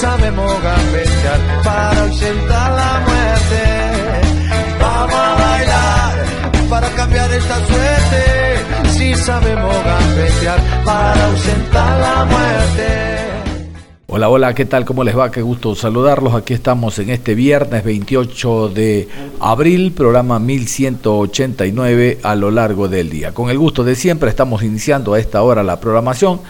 Sabemos gambetear para ausentar la muerte. Vamos a bailar para cambiar esta suerte. Si sabemos gambetear para ausentar la muerte. Hola, hola, ¿qué tal? ¿Cómo les va? Qué gusto saludarlos. Aquí estamos en este viernes 28 de abril, programa 1189 a lo largo del día. Con el gusto de siempre estamos iniciando a esta hora la programación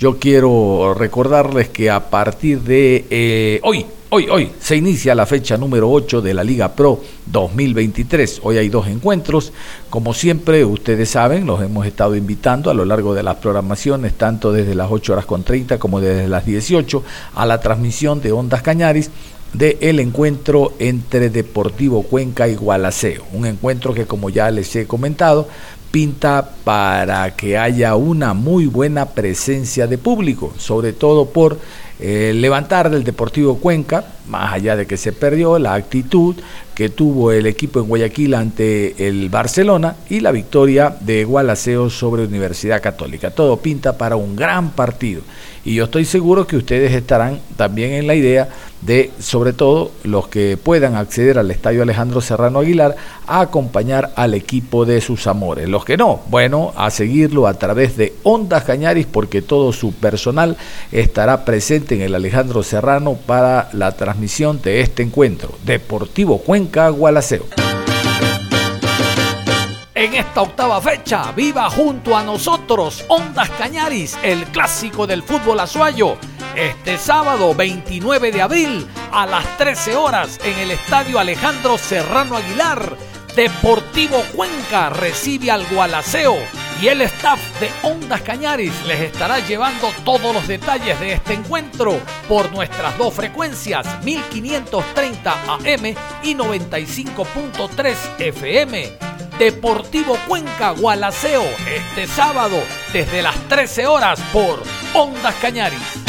yo quiero recordarles que a partir de eh, hoy, hoy, hoy, se inicia la fecha número 8 de la Liga Pro 2023. Hoy hay dos encuentros. Como siempre, ustedes saben, los hemos estado invitando a lo largo de las programaciones, tanto desde las 8 horas con 30 como desde las 18, a la transmisión de Ondas Cañaris de el encuentro entre Deportivo Cuenca y Gualaceo. Un encuentro que, como ya les he comentado, pinta para que haya una muy buena presencia de público, sobre todo por eh, levantar del Deportivo Cuenca, más allá de que se perdió, la actitud que tuvo el equipo en Guayaquil ante el Barcelona y la victoria de Gualaceo sobre Universidad Católica. Todo pinta para un gran partido y yo estoy seguro que ustedes estarán también en la idea de, sobre todo los que puedan acceder al Estadio Alejandro Serrano Aguilar, a acompañar al equipo de sus amores. Los que no, bueno, a seguirlo a través de Ondas Cañaris porque todo su personal estará presente en el Alejandro Serrano para la transmisión de este encuentro. Deportivo Cuenca En esta octava fecha, viva junto a nosotros Ondas Cañaris, el clásico del fútbol azuayo. Este sábado 29 de abril a las 13 horas en el Estadio Alejandro Serrano Aguilar, Deportivo Cuenca recibe al Gualaceo y el staff de Ondas Cañaris les estará llevando todos los detalles de este encuentro por nuestras dos frecuencias 1530 AM y 95.3 FM Deportivo Cuenca Gualaceo este sábado desde las 13 horas por Ondas Cañaris.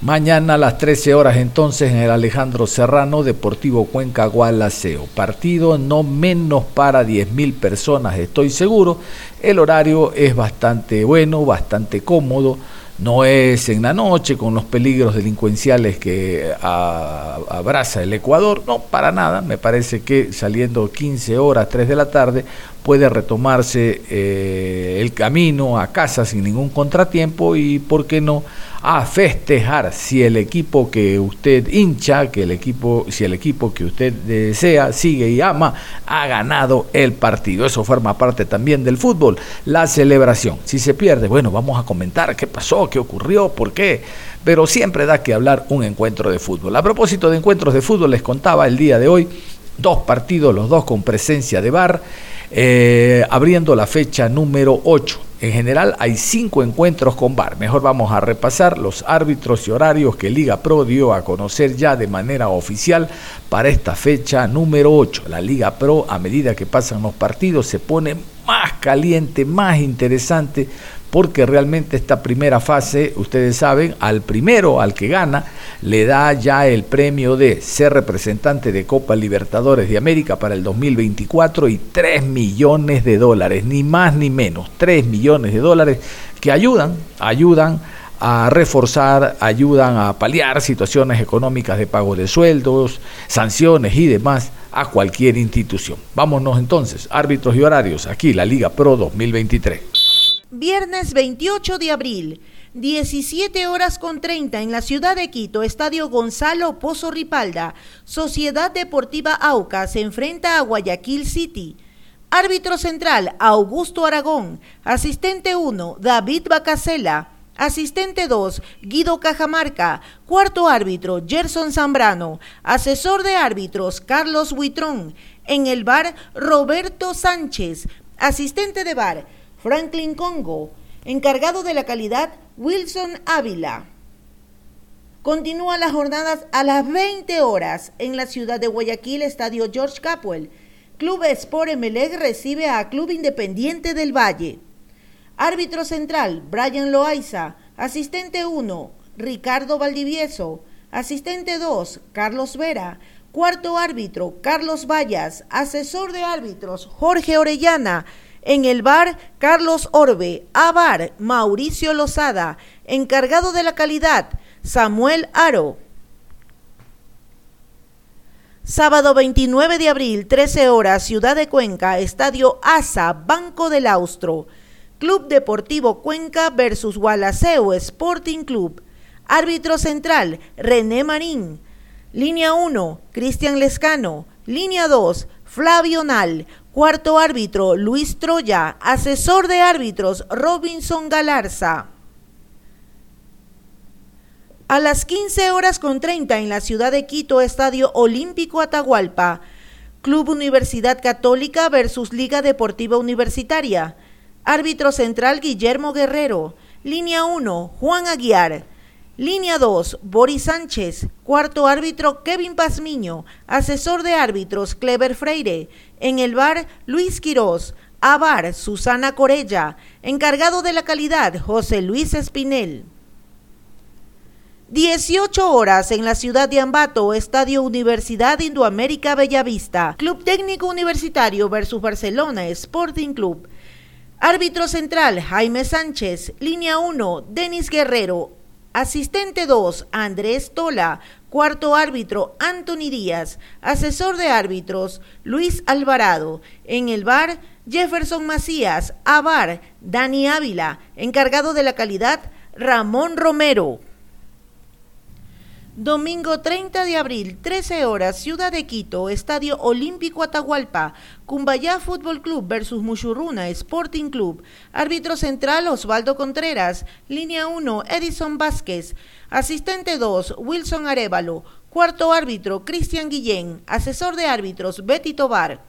Mañana a las 13 horas entonces en el Alejandro Serrano, Deportivo Cuenca Gualaceo. Partido no menos para 10.000 personas, estoy seguro. El horario es bastante bueno, bastante cómodo no es en la noche con los peligros delincuenciales que abraza el Ecuador, no, para nada, me parece que saliendo 15 horas, 3 de la tarde, puede retomarse eh, el camino a casa sin ningún contratiempo y, ¿por qué no?, a festejar si el equipo que usted hincha, que el equipo, si el equipo que usted desea, sigue y ama, ha ganado el partido. Eso forma parte también del fútbol, la celebración. Si se pierde, bueno, vamos a comentar qué pasó, qué ocurrió, por qué. Pero siempre da que hablar un encuentro de fútbol. A propósito de encuentros de fútbol, les contaba el día de hoy dos partidos, los dos con presencia de bar, eh, abriendo la fecha número 8. En general hay cinco encuentros con VAR. Mejor vamos a repasar los árbitros y horarios que Liga Pro dio a conocer ya de manera oficial para esta fecha número 8. La Liga Pro, a medida que pasan los partidos, se pone más caliente, más interesante, porque realmente esta primera fase, ustedes saben, al primero, al que gana, le da ya el premio de ser representante de Copa Libertadores de América para el 2024 y 3 millones de dólares, ni más ni menos, 3 millones de dólares que ayudan, ayudan a reforzar, ayudan a paliar situaciones económicas de pago de sueldos, sanciones y demás a cualquier institución. Vámonos entonces, árbitros y horarios, aquí la Liga Pro 2023. Viernes 28 de abril, 17 horas con 30 en la ciudad de Quito, Estadio Gonzalo Pozo Ripalda, Sociedad Deportiva Auca se enfrenta a Guayaquil City. Árbitro central, Augusto Aragón. Asistente 1, David Bacasela. Asistente 2, Guido Cajamarca. Cuarto árbitro, Gerson Zambrano. Asesor de árbitros, Carlos Buitrón. En el bar, Roberto Sánchez. Asistente de bar, Franklin Congo. Encargado de la calidad, Wilson Ávila. Continúa las jornadas a las 20 horas en la ciudad de Guayaquil, Estadio George Capwell. Club Sport Emelec recibe a Club Independiente del Valle. Árbitro central, Brian Loaiza. Asistente 1, Ricardo Valdivieso. Asistente 2, Carlos Vera. Cuarto árbitro, Carlos Vallas. Asesor de árbitros, Jorge Orellana. En el bar, Carlos Orbe. A bar, Mauricio Lozada. Encargado de la calidad, Samuel Aro. Sábado 29 de abril, 13 horas, Ciudad de Cuenca, Estadio ASA, Banco del Austro. Club Deportivo Cuenca versus Gualaceo Sporting Club. Árbitro central, René Marín. Línea 1, Cristian Lescano. Línea 2, Flavio Nal. Cuarto árbitro, Luis Troya. Asesor de árbitros, Robinson Galarza. A las 15 horas con 30 en la ciudad de Quito, Estadio Olímpico Atahualpa, Club Universidad Católica versus Liga Deportiva Universitaria. Árbitro central Guillermo Guerrero. Línea 1, Juan Aguiar. Línea 2, Boris Sánchez. Cuarto árbitro, Kevin Pazmiño. Asesor de árbitros, Clever Freire. En el bar, Luis Quirós. A bar, Susana Corella. Encargado de la calidad, José Luis Espinel. 18 horas en la ciudad de Ambato, Estadio Universidad Indoamérica Bellavista, Club Técnico Universitario versus Barcelona Sporting Club. Árbitro central Jaime Sánchez, línea 1 Denis Guerrero, asistente 2 Andrés Tola, cuarto árbitro Anthony Díaz, asesor de árbitros Luis Alvarado, en el bar Jefferson Macías, a bar Dani Ávila, encargado de la calidad Ramón Romero. Domingo 30 de abril, 13 horas, Ciudad de Quito, Estadio Olímpico Atahualpa, Cumbayá Fútbol Club versus Muchurruna Sporting Club. Árbitro central Osvaldo Contreras. Línea 1, Edison Vázquez. Asistente 2, Wilson Arevalo. Cuarto árbitro, Cristian Guillén. Asesor de árbitros, Betty Tobar.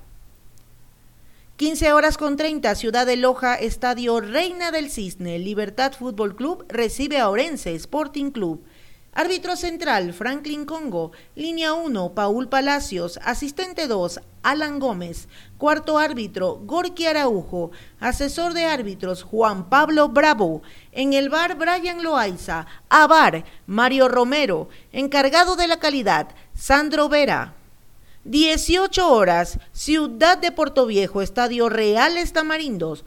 15 horas con 30, Ciudad de Loja, Estadio Reina del Cisne. Libertad Fútbol Club recibe a Orense Sporting Club. Árbitro central, Franklin Congo. Línea 1, Paul Palacios. Asistente 2, Alan Gómez. Cuarto árbitro, Gorky Araujo. Asesor de árbitros, Juan Pablo Bravo. En el bar, Brian Loaiza. A bar, Mario Romero. Encargado de la calidad, Sandro Vera. 18 horas, Ciudad de Viejo, Estadio Reales Tamarindos.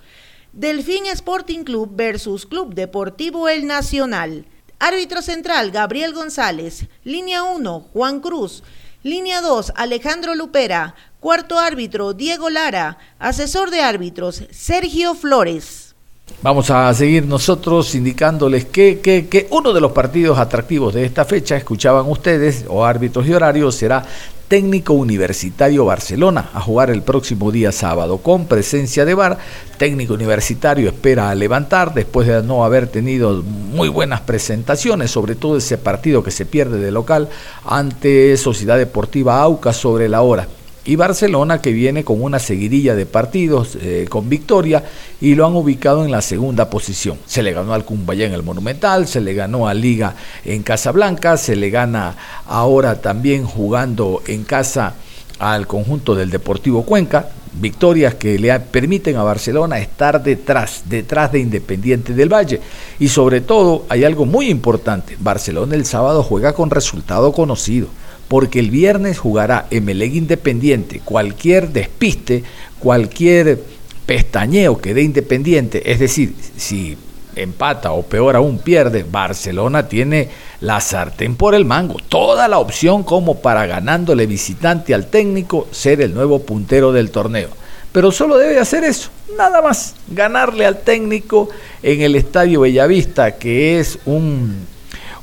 Delfín Sporting Club versus Club Deportivo El Nacional. Árbitro central, Gabriel González. Línea 1, Juan Cruz. Línea 2, Alejandro Lupera. Cuarto árbitro, Diego Lara. Asesor de árbitros, Sergio Flores. Vamos a seguir nosotros indicándoles que, que, que, uno de los partidos atractivos de esta fecha, escuchaban ustedes, o árbitros y horarios, será Técnico Universitario Barcelona a jugar el próximo día sábado con presencia de VAR. Técnico Universitario espera levantar después de no haber tenido muy buenas presentaciones, sobre todo ese partido que se pierde de local ante Sociedad Deportiva Aucas sobre la hora y Barcelona que viene con una seguidilla de partidos eh, con victoria y lo han ubicado en la segunda posición. Se le ganó al Cumbayá en el Monumental, se le ganó a Liga en Casablanca, se le gana ahora también jugando en casa al conjunto del Deportivo Cuenca, victorias que le permiten a Barcelona estar detrás, detrás de Independiente del Valle. Y sobre todo hay algo muy importante, Barcelona el sábado juega con resultado conocido porque el viernes jugará Emelec Independiente. Cualquier despiste, cualquier pestañeo que dé Independiente, es decir, si empata o peor aún pierde, Barcelona tiene la sartén por el mango, toda la opción como para ganándole visitante al técnico ser el nuevo puntero del torneo. Pero solo debe hacer eso, nada más, ganarle al técnico en el Estadio Bellavista, que es un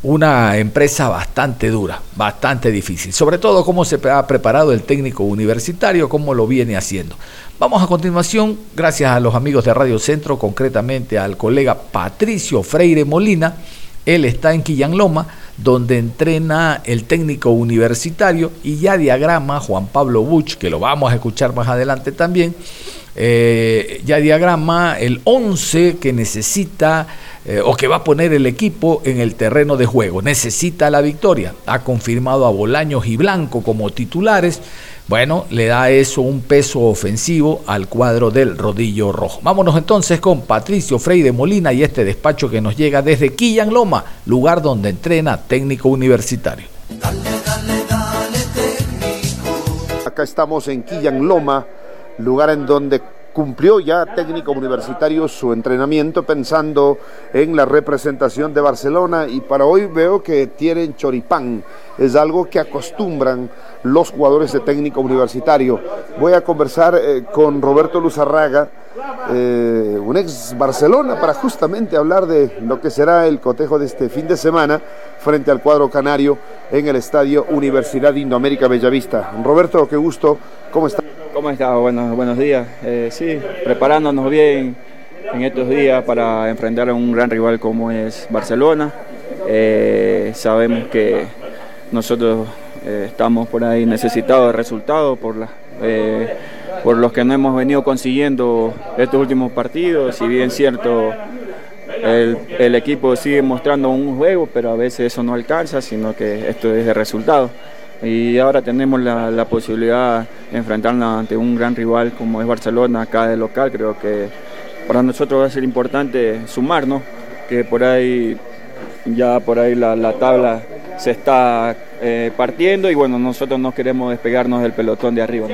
una empresa bastante dura, bastante difícil. Sobre todo cómo se ha preparado el técnico universitario, cómo lo viene haciendo. Vamos a continuación, gracias a los amigos de Radio Centro, concretamente al colega Patricio Freire Molina. Él está en Quillanloma, donde entrena el técnico universitario y ya diagrama Juan Pablo Buch, que lo vamos a escuchar más adelante también, eh, ya diagrama el 11 que necesita eh, o que va a poner el equipo en el terreno de juego. Necesita la victoria. Ha confirmado a Bolaños y Blanco como titulares. Bueno, le da eso un peso ofensivo al cuadro del rodillo rojo. Vámonos entonces con Patricio Freire Molina y este despacho que nos llega desde Quillan Loma, lugar donde entrena técnico universitario. Acá estamos en Quillan Loma, lugar en donde cumplió ya técnico universitario su entrenamiento pensando en la representación de Barcelona y para hoy veo que tienen choripán, es algo que acostumbran los jugadores de técnico universitario. Voy a conversar eh, con Roberto Luzarraga, eh, un ex Barcelona, para justamente hablar de lo que será el cotejo de este fin de semana frente al cuadro canario en el estadio Universidad Indoamérica Bellavista. Roberto, qué gusto, ¿cómo está? ¿Cómo está? Buenos, buenos días. Eh, sí, preparándonos bien en estos días para enfrentar a un gran rival como es Barcelona. Eh, sabemos que nosotros eh, estamos por ahí necesitados de resultados por, la, por los que no hemos venido consiguiendo estos últimos partidos. Si bien cierto, el, equipo sigue mostrando un juego, pero a veces eso no alcanza, sino que esto es de resultados y ahora tenemos la, posibilidad de enfrentarnos ante un gran rival como es Barcelona acá de local. Creo que para nosotros va a ser importante sumarnos, que por ahí ya por ahí la, tabla se está eh, partiendo y bueno, nosotros no queremos despegarnos del pelotón de arriba.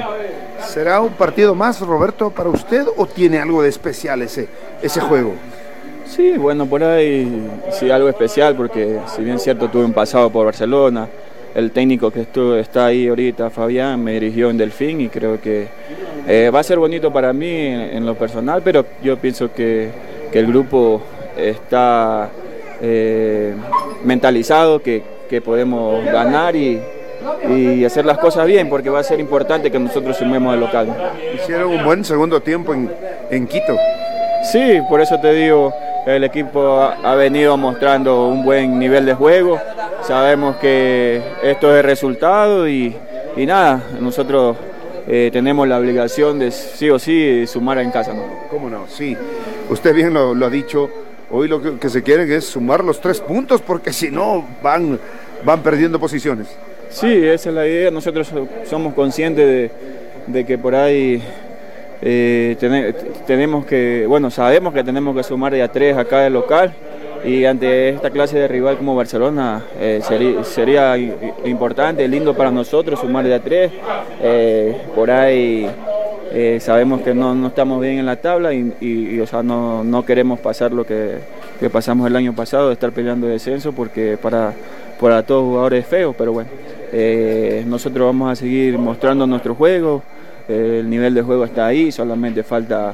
¿Será un partido más, Roberto, para usted o tiene algo de especial ese, ese juego? Sí, bueno, por ahí sí algo especial porque si bien cierto tuve un pasado por Barcelona, el técnico que estuvo, está ahí ahorita, Fabián, me dirigió en Delfín y creo que eh, va a ser bonito para mí en, lo personal, pero yo pienso que, el grupo está eh, mentalizado, que, podemos ganar y, hacer las cosas bien, porque va a ser importante que nosotros sumemos el local. Hicieron un buen segundo tiempo en, en Quito. Sí, por eso te digo, el equipo ha venido mostrando un buen nivel de juego sabemos que esto es resultado y, nada, nosotros eh, tenemos la obligación de sí o sí sumar en casa. ¿no? ¿Cómo no? Sí, usted bien lo, ha dicho, hoy lo que, se quieren es sumar los tres puntos porque si no van, van perdiendo posiciones. Sí, esa es la idea, nosotros somos conscientes de, que por ahí eh, tenemos que, bueno, sabemos que tenemos que sumar de a tres acá del local y ante esta clase de rival como Barcelona eh, sería, importante, lindo para nosotros sumar de a tres. Eh, por ahí eh, sabemos que no, estamos bien en la tabla y, o sea, no, queremos pasar lo que, pasamos el año pasado, de estar peleando descenso, porque para, para todos jugadores es feo, pero bueno, nosotros vamos a seguir mostrando nuestro juego, el nivel de juego está ahí, solamente falta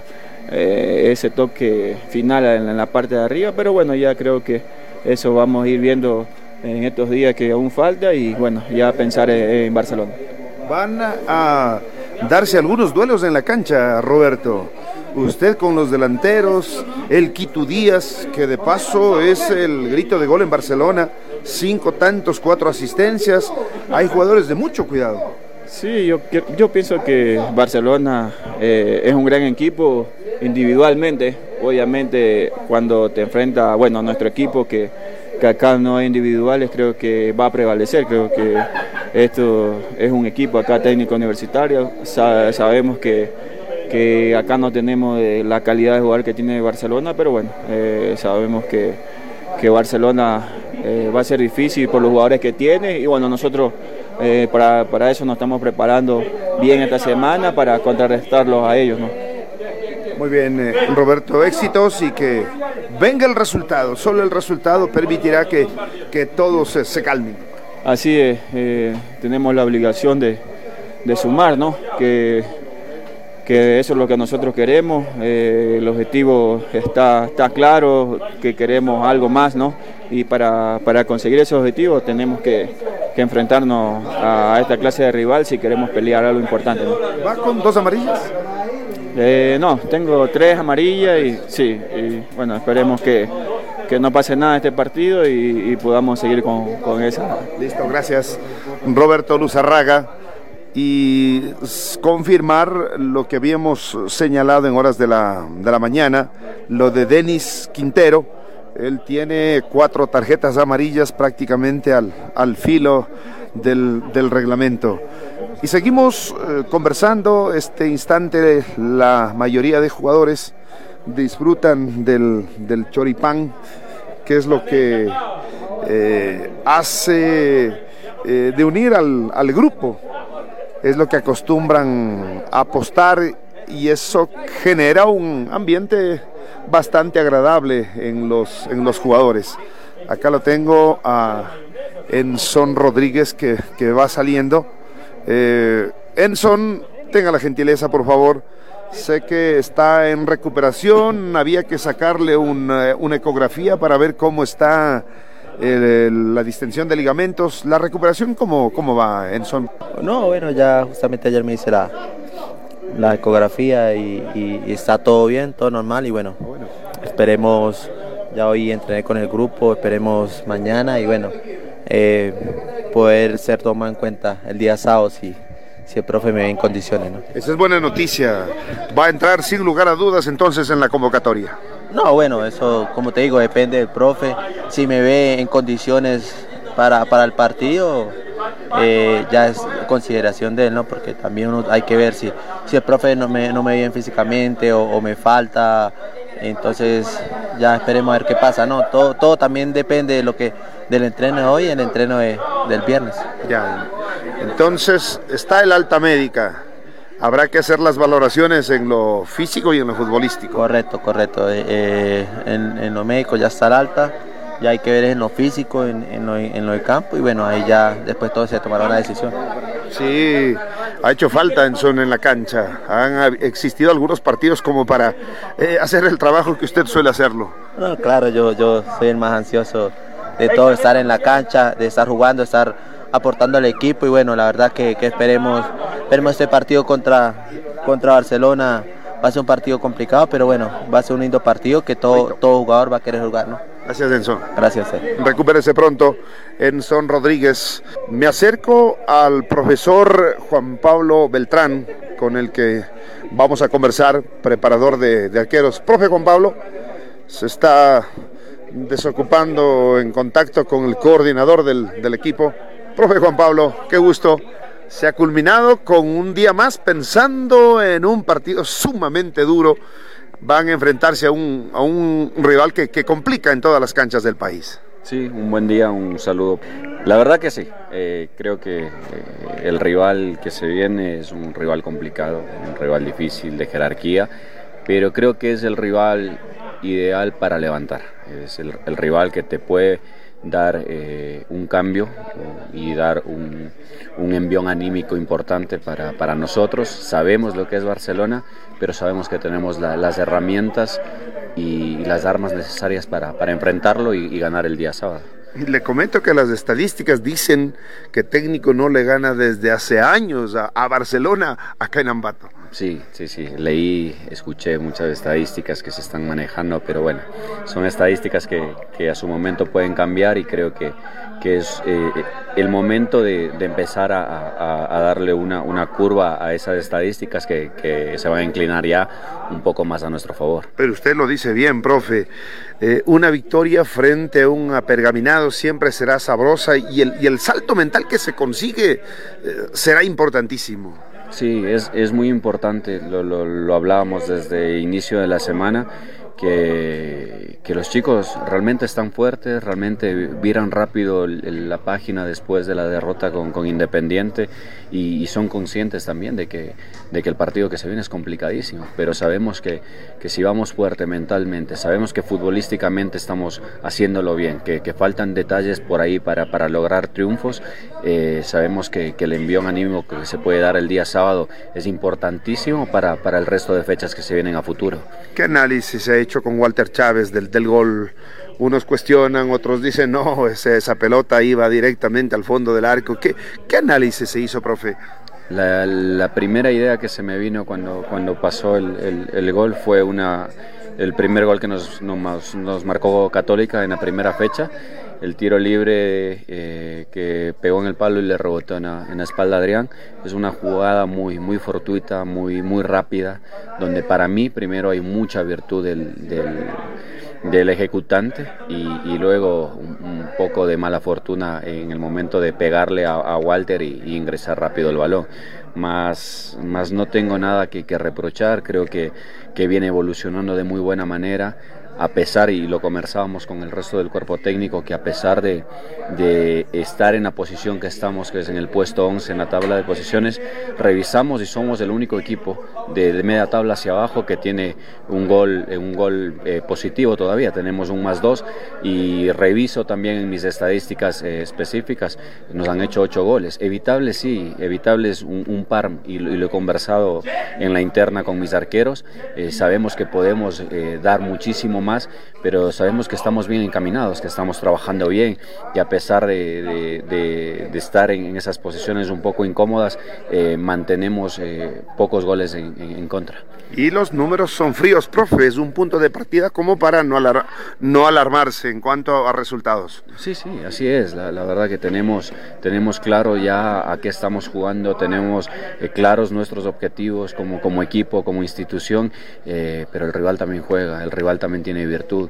eh, ese toque final en, la parte de arriba, pero bueno, ya creo que eso vamos a ir viendo en estos días que aún falta y bueno, ya pensar en, Barcelona. Van a darse algunos duelos en la cancha, Roberto. Usted con los delanteros, el Quito Díaz, que de paso es el grito de gol en Barcelona, cinco tantos, cuatro asistencias. Hay jugadores de mucho cuidado. Sí, yo, yo pienso que Barcelona eh, es un gran equipo individualmente. Obviamente cuando te enfrenta, bueno, a nuestro equipo que, acá no hay individuales, creo que va a prevalecer. Creo que esto es un equipo acá técnico universitario. sabemos que, que, acá no tenemos eh, la calidad de jugar que tiene Barcelona, pero bueno, eh, sabemos que, que Barcelona va a ser difícil por los jugadores que tiene y bueno, nosotros eh, para, eso nos estamos preparando bien esta semana para contrarrestarlos a ellos. Muy bien, eh, Roberto, éxitos y que venga el resultado. Solo el resultado permitirá que, que todos se, calmen. Así es, eh, tenemos la obligación de, sumar, ¿no? Que, que eso es lo que nosotros queremos, eh, el objetivo está, está claro, que queremos algo más, ¿no? Y para, para conseguir ese objetivo tenemos que, que, enfrentarnos a esta clase de rival si queremos pelear algo importante. ¿no? ¿Va con dos amarillas? Eh, no, tengo tres amarillas y sí, y, bueno, esperemos que, que, no pase nada este partido y, y podamos seguir con, con esa. Listo, gracias. Roberto Luzarraga y confirmar lo que habíamos señalado en horas de la, de la mañana, lo de Denis Quintero. Él tiene cuatro tarjetas amarillas prácticamente al, al filo del, del, reglamento. Y seguimos eh, conversando, este instante la mayoría de jugadores disfrutan del, del choripán, que es lo que eh, hace eh, de unir al, al grupo es lo que acostumbran apostar y eso genera un ambiente bastante agradable en los, en los jugadores. Acá lo tengo a Enson Rodríguez que, que va saliendo. Eh, Enson, tenga la gentileza por favor. Sé que está en recuperación, había que sacarle una, una ecografía para ver cómo está el, la distensión de ligamentos. ¿La recuperación cómo, cómo va, Enson? No, bueno, ya justamente ayer me hice la, la ecografía y, y, y, está todo bien, todo normal y bueno, bueno, esperemos, ya hoy entrené con el grupo, esperemos mañana y bueno, eh, poder ser tomado en cuenta el día sábado si, si el profe me ve en condiciones. ¿no? Esa es buena noticia. Va a entrar sin lugar a dudas entonces en la convocatoria. No, bueno, eso como te digo, depende del profe. Si me ve en condiciones para, para el partido, eh, ya es consideración de él, ¿no? Porque también uno hay que ver si, si el profe no me, no me ve bien físicamente o, me falta. Entonces ya esperemos a ver qué pasa, ¿no? Todo, todo también depende de lo que del entreno de hoy y el entreno de, del viernes. Ya. Entonces está el alta médica habrá que hacer las valoraciones en lo físico y en lo futbolístico. Correcto, correcto. Eh, en, en, lo médico ya está alta, ya hay que ver en lo físico, en, en, lo, en lo de campo y bueno, ahí ya después todo se tomará una decisión. Sí, ha hecho falta en son en la cancha. Han existido algunos partidos como para eh, hacer el trabajo que usted suele hacerlo. No, claro, yo, yo soy el más ansioso de todo, estar en la cancha, de estar jugando, estar aportando al equipo y bueno, la verdad que, que esperemos, esperemos este partido contra, contra Barcelona. Va a ser un partido complicado, pero bueno, va a ser un lindo partido que todo, todo jugador va a querer jugar, ¿no? Gracias, Enson. Gracias. Eh. Recupérese pronto, Enson Rodríguez. Me acerco al profesor Juan Pablo Beltrán, con el que vamos a conversar, preparador de, de arqueros. Profe Juan Pablo, se está desocupando en contacto con el coordinador del, del equipo. Profe Juan Pablo, qué gusto. Se ha culminado con un día más pensando en un partido sumamente duro. Van a enfrentarse a un, a un rival que, que, complica en todas las canchas del país. Sí, un buen día, un saludo. La verdad que sí, eh, creo que eh, el rival que se viene es un rival complicado, un rival difícil de jerarquía, pero creo que es el rival ideal para levantar. Es el, el rival que te puede dar eh, un cambio y dar un, un envión anímico importante para, para, nosotros. Sabemos lo que es Barcelona, pero sabemos que tenemos la, las herramientas y las armas necesarias para, para enfrentarlo y, ganar el día sábado. Le comento que las estadísticas dicen que técnico no le gana desde hace años a, a, Barcelona acá en Ambato. Sí, sí, sí. Leí, escuché muchas estadísticas que se están manejando, pero bueno, son estadísticas que, que a su momento pueden cambiar y creo que, que es eh, el momento de, empezar a, a, a, darle una, una curva a esas estadísticas que, que se van a inclinar ya un poco más a nuestro favor. Pero usted lo dice bien, profe. Eh, una victoria frente a un apergaminado siempre será sabrosa y el, y el salto mental que se consigue eh, será importantísimo. Sí, es, es muy importante, lo, lo, lo hablábamos desde inicio de la semana que, que, los chicos realmente están fuertes, realmente viran rápido la página después de la derrota con, con Independiente y, son conscientes también de que, de que el partido que se viene es complicadísimo, pero sabemos que, que si vamos fuerte mentalmente, sabemos que futbolísticamente estamos haciéndolo bien, que, que faltan detalles por ahí para, para lograr triunfos, eh, sabemos que, que el envío anímico que se puede dar el día sábado es importantísimo para, para el resto de fechas que se vienen a futuro. ¿Qué análisis ha hecho con Walter Chávez del, gol? Unos cuestionan, otros dicen, no, esa, pelota iba directamente al fondo del arco. ¿Qué, análisis se hizo, profe? La, primera idea que se me vino cuando, cuando pasó el, el, gol fue una, el primer gol que nos, nos, marcó Católica en la primera fecha. El tiro libre eh, que pegó en el palo y le rebotó en la, en la, espalda a Adrián. Es una jugada muy, muy fortuita, muy, muy rápida, donde para mí primero hay mucha virtud del, del ejecutante y, y luego un, poco de mala fortuna en el momento de pegarle a, a Walter y, y, ingresar rápido el balón. Más, más no tengo nada que, que reprochar, creo que, que viene evolucionando de muy buena manera a pesar, y lo conversábamos con el resto del cuerpo técnico, que a pesar de, de, estar en la posición que estamos, que es en el puesto 11 en la tabla de posiciones, revisamos y somos el único equipo de, media tabla hacia abajo que tiene un gol, un gol eh, positivo todavía, tenemos un más dos y reviso también en mis estadísticas eh, específicas, nos han hecho ocho goles, evitable sí, evitable es un, un par y, lo he conversado en la interna con mis arqueros, eh, sabemos que podemos eh, dar muchísimo más, pero sabemos que estamos bien encaminados, que estamos trabajando bien y a pesar de, de, de, de estar en, esas posiciones un poco incómodas, eh, mantenemos eh, pocos goles en, en, en, contra. Y los números son fríos, profe, es un punto de partida como para no, alar no alarmarse en cuanto a resultados. Sí, sí, así es, la, la, verdad que tenemos, tenemos claro ya a qué estamos jugando, tenemos eh, claros nuestros objetivos como, como equipo, como institución, pero el rival también juega, el rival también tiene virtud.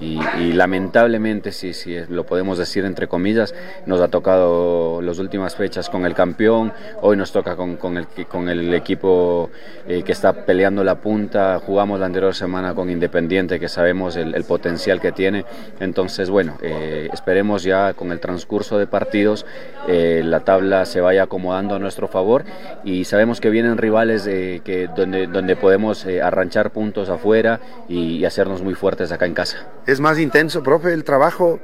Y, lamentablemente, si, si lo podemos decir entre comillas, nos ha tocado las últimas fechas con el campeón, hoy nos toca con, con, el, con el, equipo eh, que está peleando la punta, jugamos la anterior semana con Independiente, que sabemos el, potencial que tiene, entonces bueno, eh, esperemos ya con el transcurso de partidos eh, la tabla se vaya acomodando a nuestro favor. Y sabemos que vienen rivales que, donde, donde podemos eh, arranchar puntos afuera y hacernos muy fuertes acá en casa es más intenso, profe, el trabajo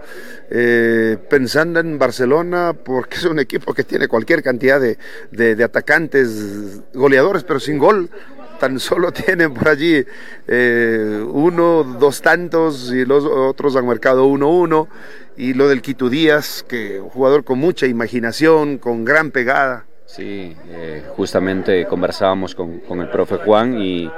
eh, pensando en Barcelona, porque es un equipo que tiene cualquier cantidad de, de, atacantes goleadores, pero sin gol. Tan solo tienen por allí eh, uno, dos tantos y los otros han marcado uno, uno. Y lo del Quito Díaz, que un jugador con mucha imaginación, con gran pegada. Sí, eh, justamente conversábamos con, con el profe Juan y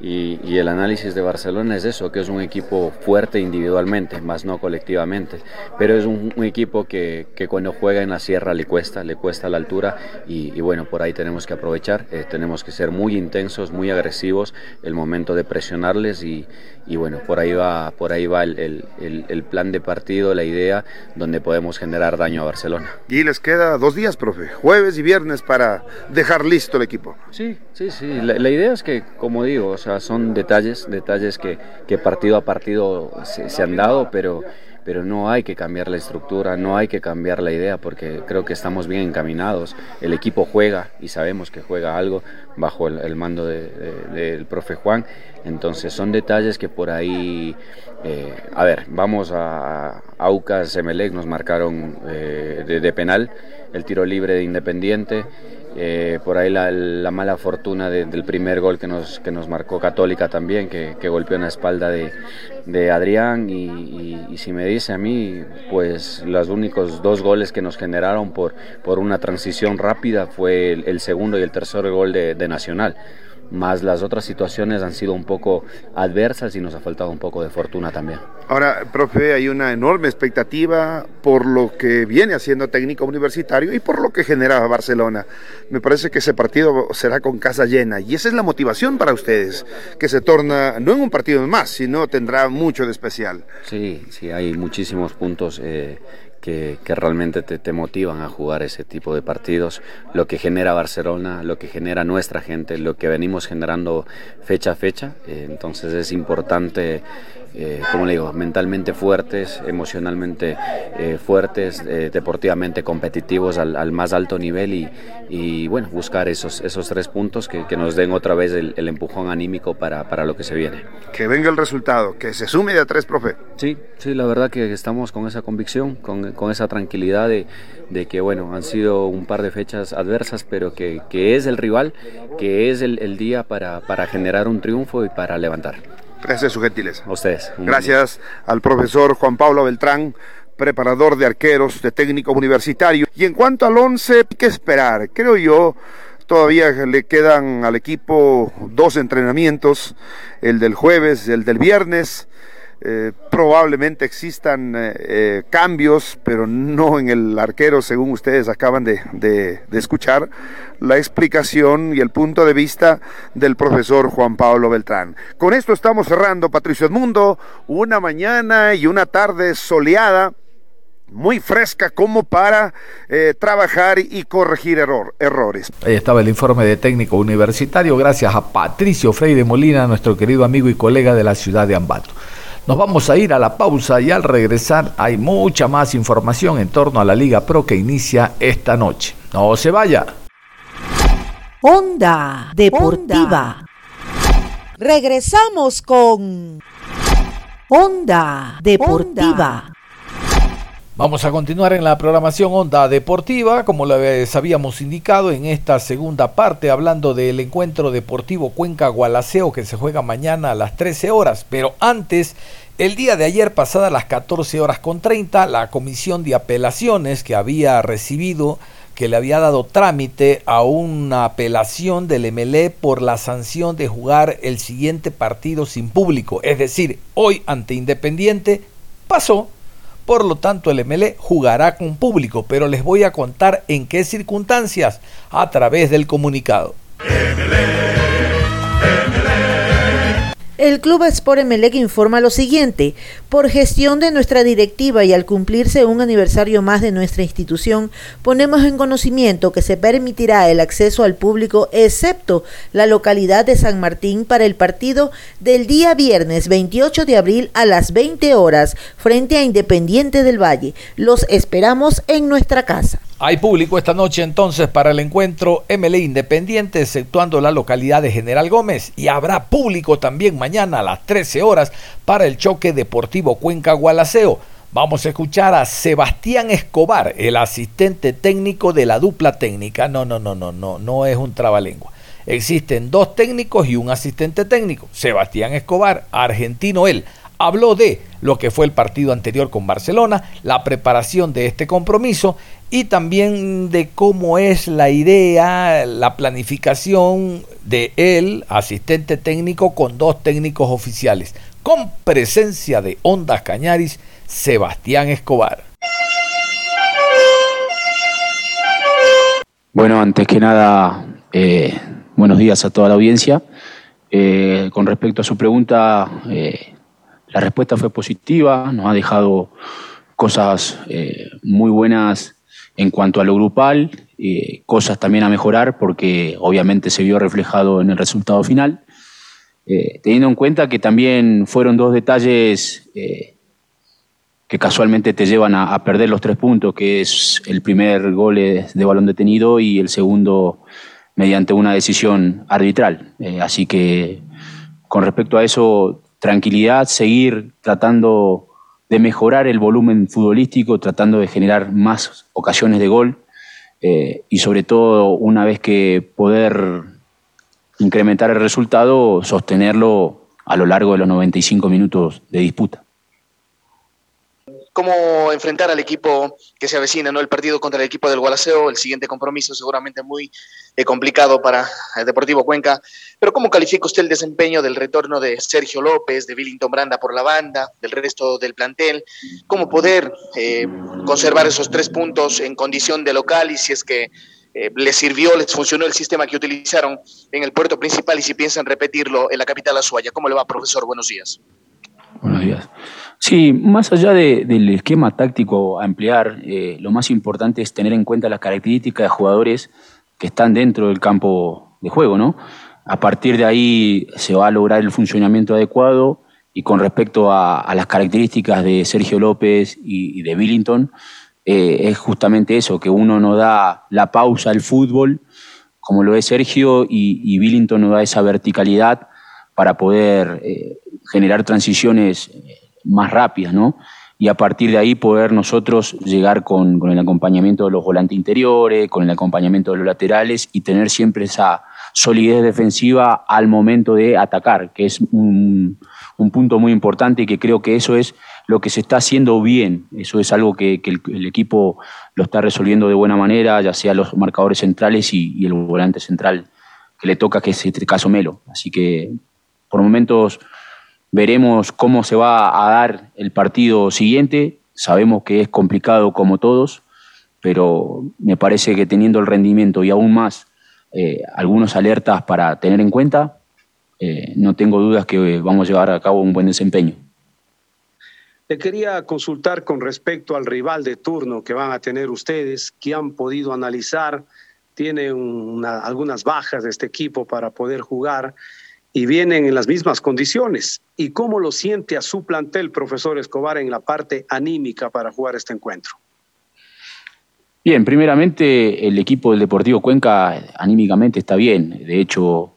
y, el análisis de Barcelona es eso, que es un equipo fuerte individualmente, más no colectivamente, pero es un, equipo que, que, cuando juega en la sierra le cuesta, le cuesta la altura. Y, y bueno, por ahí tenemos que aprovechar, eh, tenemos que ser muy intensos, muy agresivos, el momento de presionarles y, y bueno, por ahí va, por ahí va el, el, el, plan de partido, la idea, donde podemos generar daño a Barcelona. Y les queda dos días, profe, jueves y viernes para dejar listo el equipo. Sí, sí, sí, la, la idea es que, como digo, o sea, son detalles, detalles que, que partido a partido se, se, han dado, pero, pero no hay que cambiar la estructura, no hay que cambiar la idea, porque creo que estamos bien encaminados. El equipo juega y sabemos que juega algo bajo el, mando del de, de, profe Juan. Entonces son detalles que por ahí, eh, a ver, vamos a Aucas, Emelec, nos marcaron eh, de penal el tiro libre de Independiente. Eh, por ahí la, la mala fortuna de, del primer gol que nos, que nos marcó Católica también, que, que golpeó en la espalda de, de Adrián. Y, si me dice a mí, pues los únicos dos goles que nos generaron por, por una transición rápida fue el, el segundo y el tercer gol de, de Nacional más las otras situaciones han sido un poco adversas y nos ha faltado un poco de fortuna también. Ahora, profe, hay una enorme expectativa por lo que viene haciendo técnico universitario y por lo que genera Barcelona. Me parece que ese partido será con casa llena y esa es la motivación para ustedes, que se torna no en un partido más, sino tendrá mucho de especial. Sí, sí, hay muchísimos puntos. Eh, que, realmente te, motivan a jugar ese tipo de partidos, lo que genera Barcelona, lo que genera nuestra gente, lo que venimos generando fecha a fecha, eh, entonces es importante eh, como le digo, mentalmente fuertes, emocionalmente eh, fuertes, eh, deportivamente competitivos al, más alto nivel y, y, bueno, buscar esos, esos tres puntos que, que nos den otra vez el, empujón anímico para, para, lo que se viene. Que venga el resultado, que se sume de a tres, profe. Sí, sí, la verdad que estamos con esa convicción, con, con esa tranquilidad de, de, que bueno, han sido un par de fechas adversas, pero que, que es el rival, que es el, el día para, para generar un triunfo y para levantar. Gracias su gentileza. A ustedes. Gracias al profesor Juan Pablo Beltrán, preparador de arqueros, de técnico universitario. Y en cuanto al once, ¿qué esperar? Creo yo, todavía le quedan al equipo dos entrenamientos, el del jueves, el del viernes. Eh, probablemente existan eh, eh, cambios, pero no en el arquero, según ustedes acaban de, escuchar, la explicación y el punto de vista del profesor Juan Pablo Beltrán. Con esto estamos cerrando, Patricio Edmundo, una mañana y una tarde soleada muy fresca como para trabajar y corregir error, errores. Ahí estaba el informe de técnico universitario, gracias a Patricio Freire Molina, nuestro querido amigo y colega de la ciudad de Ambato. Nos vamos a ir a la pausa y al regresar hay mucha más información en torno a la Liga Pro que inicia esta noche. No se vaya. Onda Deportiva. Regresamos con Onda Deportiva. Vamos a continuar en la programación Onda Deportiva, como les habíamos indicado en esta segunda parte, hablando del encuentro deportivo Cuenca Gualaceo que se juega mañana a las 13 horas. Pero antes, el día de ayer, pasada las 14 horas con 30, la comisión de apelaciones que había recibido, que le había dado trámite a una apelación del MLE por la sanción de jugar el siguiente partido sin público, es decir, hoy ante Independiente, pasó por lo tanto, el MLE jugará con público, pero les voy a contar en qué circunstancias a través del comunicado. El Club Sport Emelec informa lo siguiente. Por gestión de nuestra directiva y al cumplirse un aniversario más de nuestra institución, ponemos en conocimiento que se permitirá el acceso al público excepto la localidad de San Martín para el partido del día viernes 28 de abril a las 20 horas frente a Independiente del Valle. Los esperamos en nuestra casa. Hay público esta noche entonces para el encuentro MLE Independiente, exceptuando la localidad de General Gómez, y habrá público también mañana a las 13 horas para el choque deportivo Cuenca Gualaceo. Vamos a escuchar a Sebastián Escobar, el asistente técnico de la dupla técnica. No, no, no, no, no, no es un trabalengua. Existen dos técnicos y un asistente técnico. Sebastián Escobar, argentino él, habló de lo que fue el partido anterior con Barcelona, la preparación de este compromiso y también de cómo es la idea, la planificación de él, asistente técnico, con dos técnicos oficiales, con presencia de Ondas Cañaris, Sebastián Escobar. Bueno, antes que nada, eh, buenos días a toda la audiencia. Eh, con respecto a su pregunta, eh, la respuesta fue positiva, nos ha dejado cosas muy buenas en cuanto a lo grupal, eh, cosas también a mejorar porque obviamente se vio reflejado en el resultado final. Eh, teniendo en cuenta que también fueron dos detalles que casualmente te llevan a, perder los tres puntos, que es el primer gol de balón detenido y el segundo mediante una decisión arbitral. así que con respecto a eso tranquilidad, seguir tratando de mejorar el volumen futbolístico, tratando de generar más ocasiones de gol eh, y sobre todo una vez que poder incrementar el resultado, sostenerlo a lo largo de los 95 minutos de disputa cómo enfrentar al equipo que se avecina, ¿no? El partido contra el equipo del Gualaceo, el siguiente compromiso seguramente muy eh, complicado para el Deportivo Cuenca. Pero ¿cómo califica usted el desempeño del retorno de Sergio López, de Billington Branda por la banda, del resto del plantel? ¿Cómo poder eh, conservar esos tres puntos en condición de local y si es que eh, les sirvió, les funcionó el sistema que utilizaron en el puerto principal y si piensan repetirlo en la capital Azuaya? ¿Cómo le va, profesor? Buenos días. Buenos días. Sí, más allá del esquema táctico a emplear, eh, lo más importante es tener en cuenta las características de jugadores que están dentro del campo de juego, ¿no? A partir de ahí se va a lograr el funcionamiento adecuado y con respecto a, las características de Sergio López y, de Billington, eh, es justamente eso, que uno no da la pausa al fútbol, como lo es Sergio, y, y Billington no da esa verticalidad para poder eh, generar transiciones eh, más rápidas, ¿no? Y a partir de ahí poder nosotros llegar con, con el acompañamiento de los volantes interiores, con el acompañamiento de los laterales y tener siempre esa solidez defensiva al momento de atacar, que es un, un punto muy importante y que creo que eso es lo que se está haciendo bien. Eso es algo que, el, equipo lo está resolviendo de buena manera, ya sea los marcadores centrales y, el volante central que le toca, que es este caso Melo. Así que por momentos veremos cómo se va a dar el partido siguiente. Sabemos que es complicado como todos, pero me parece que teniendo el rendimiento y aún más eh, algunos alertas para tener en cuenta, eh, no tengo dudas que vamos a llevar a cabo un buen desempeño. Le quería consultar con respecto al rival de turno que van a tener ustedes, que han podido analizar, tiene algunas bajas de este equipo para poder jugar y vienen en las mismas condiciones. ¿Y cómo lo siente a su plantel, profesor Escobar, en la parte anímica para jugar este encuentro? Bien, primeramente el equipo del Deportivo Cuenca anímicamente está bien. De hecho,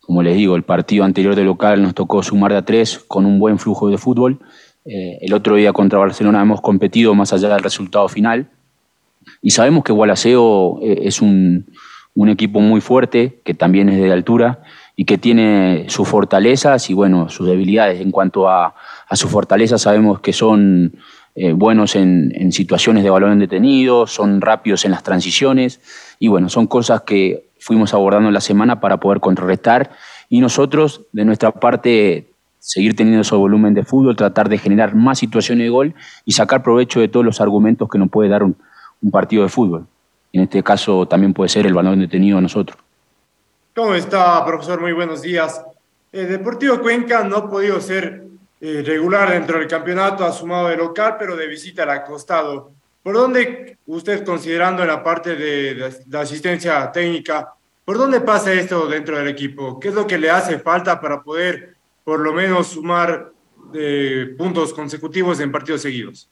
como les digo, el partido anterior de local nos tocó sumar de a tres con un buen flujo de fútbol. Eh, el otro día contra Barcelona hemos competido más allá del resultado final. Y sabemos que Gualaceo eh, es un, equipo muy fuerte, que también es de altura y que tiene sus fortalezas y bueno, sus debilidades. En cuanto a, sus fortalezas, sabemos que son eh, buenos en, situaciones de balón detenido, son rápidos en las transiciones y bueno, son cosas que fuimos abordando en la semana para poder contrarrestar y nosotros, de nuestra parte, seguir teniendo ese volumen de fútbol, tratar de generar más situaciones de gol y sacar provecho de todos los argumentos que nos puede dar un, partido de fútbol. En este caso también puede ser el balón detenido a nosotros. ¿Cómo está, profesor? Muy buenos días. El Deportivo Cuenca no ha podido ser eh, regular dentro del campeonato, ha sumado de local, pero de visita al acostado. ¿Por dónde usted, considerando la parte de, la asistencia técnica, por dónde pasa esto dentro del equipo? ¿Qué es lo que le hace falta para poder por lo menos sumar eh, puntos consecutivos en partidos seguidos?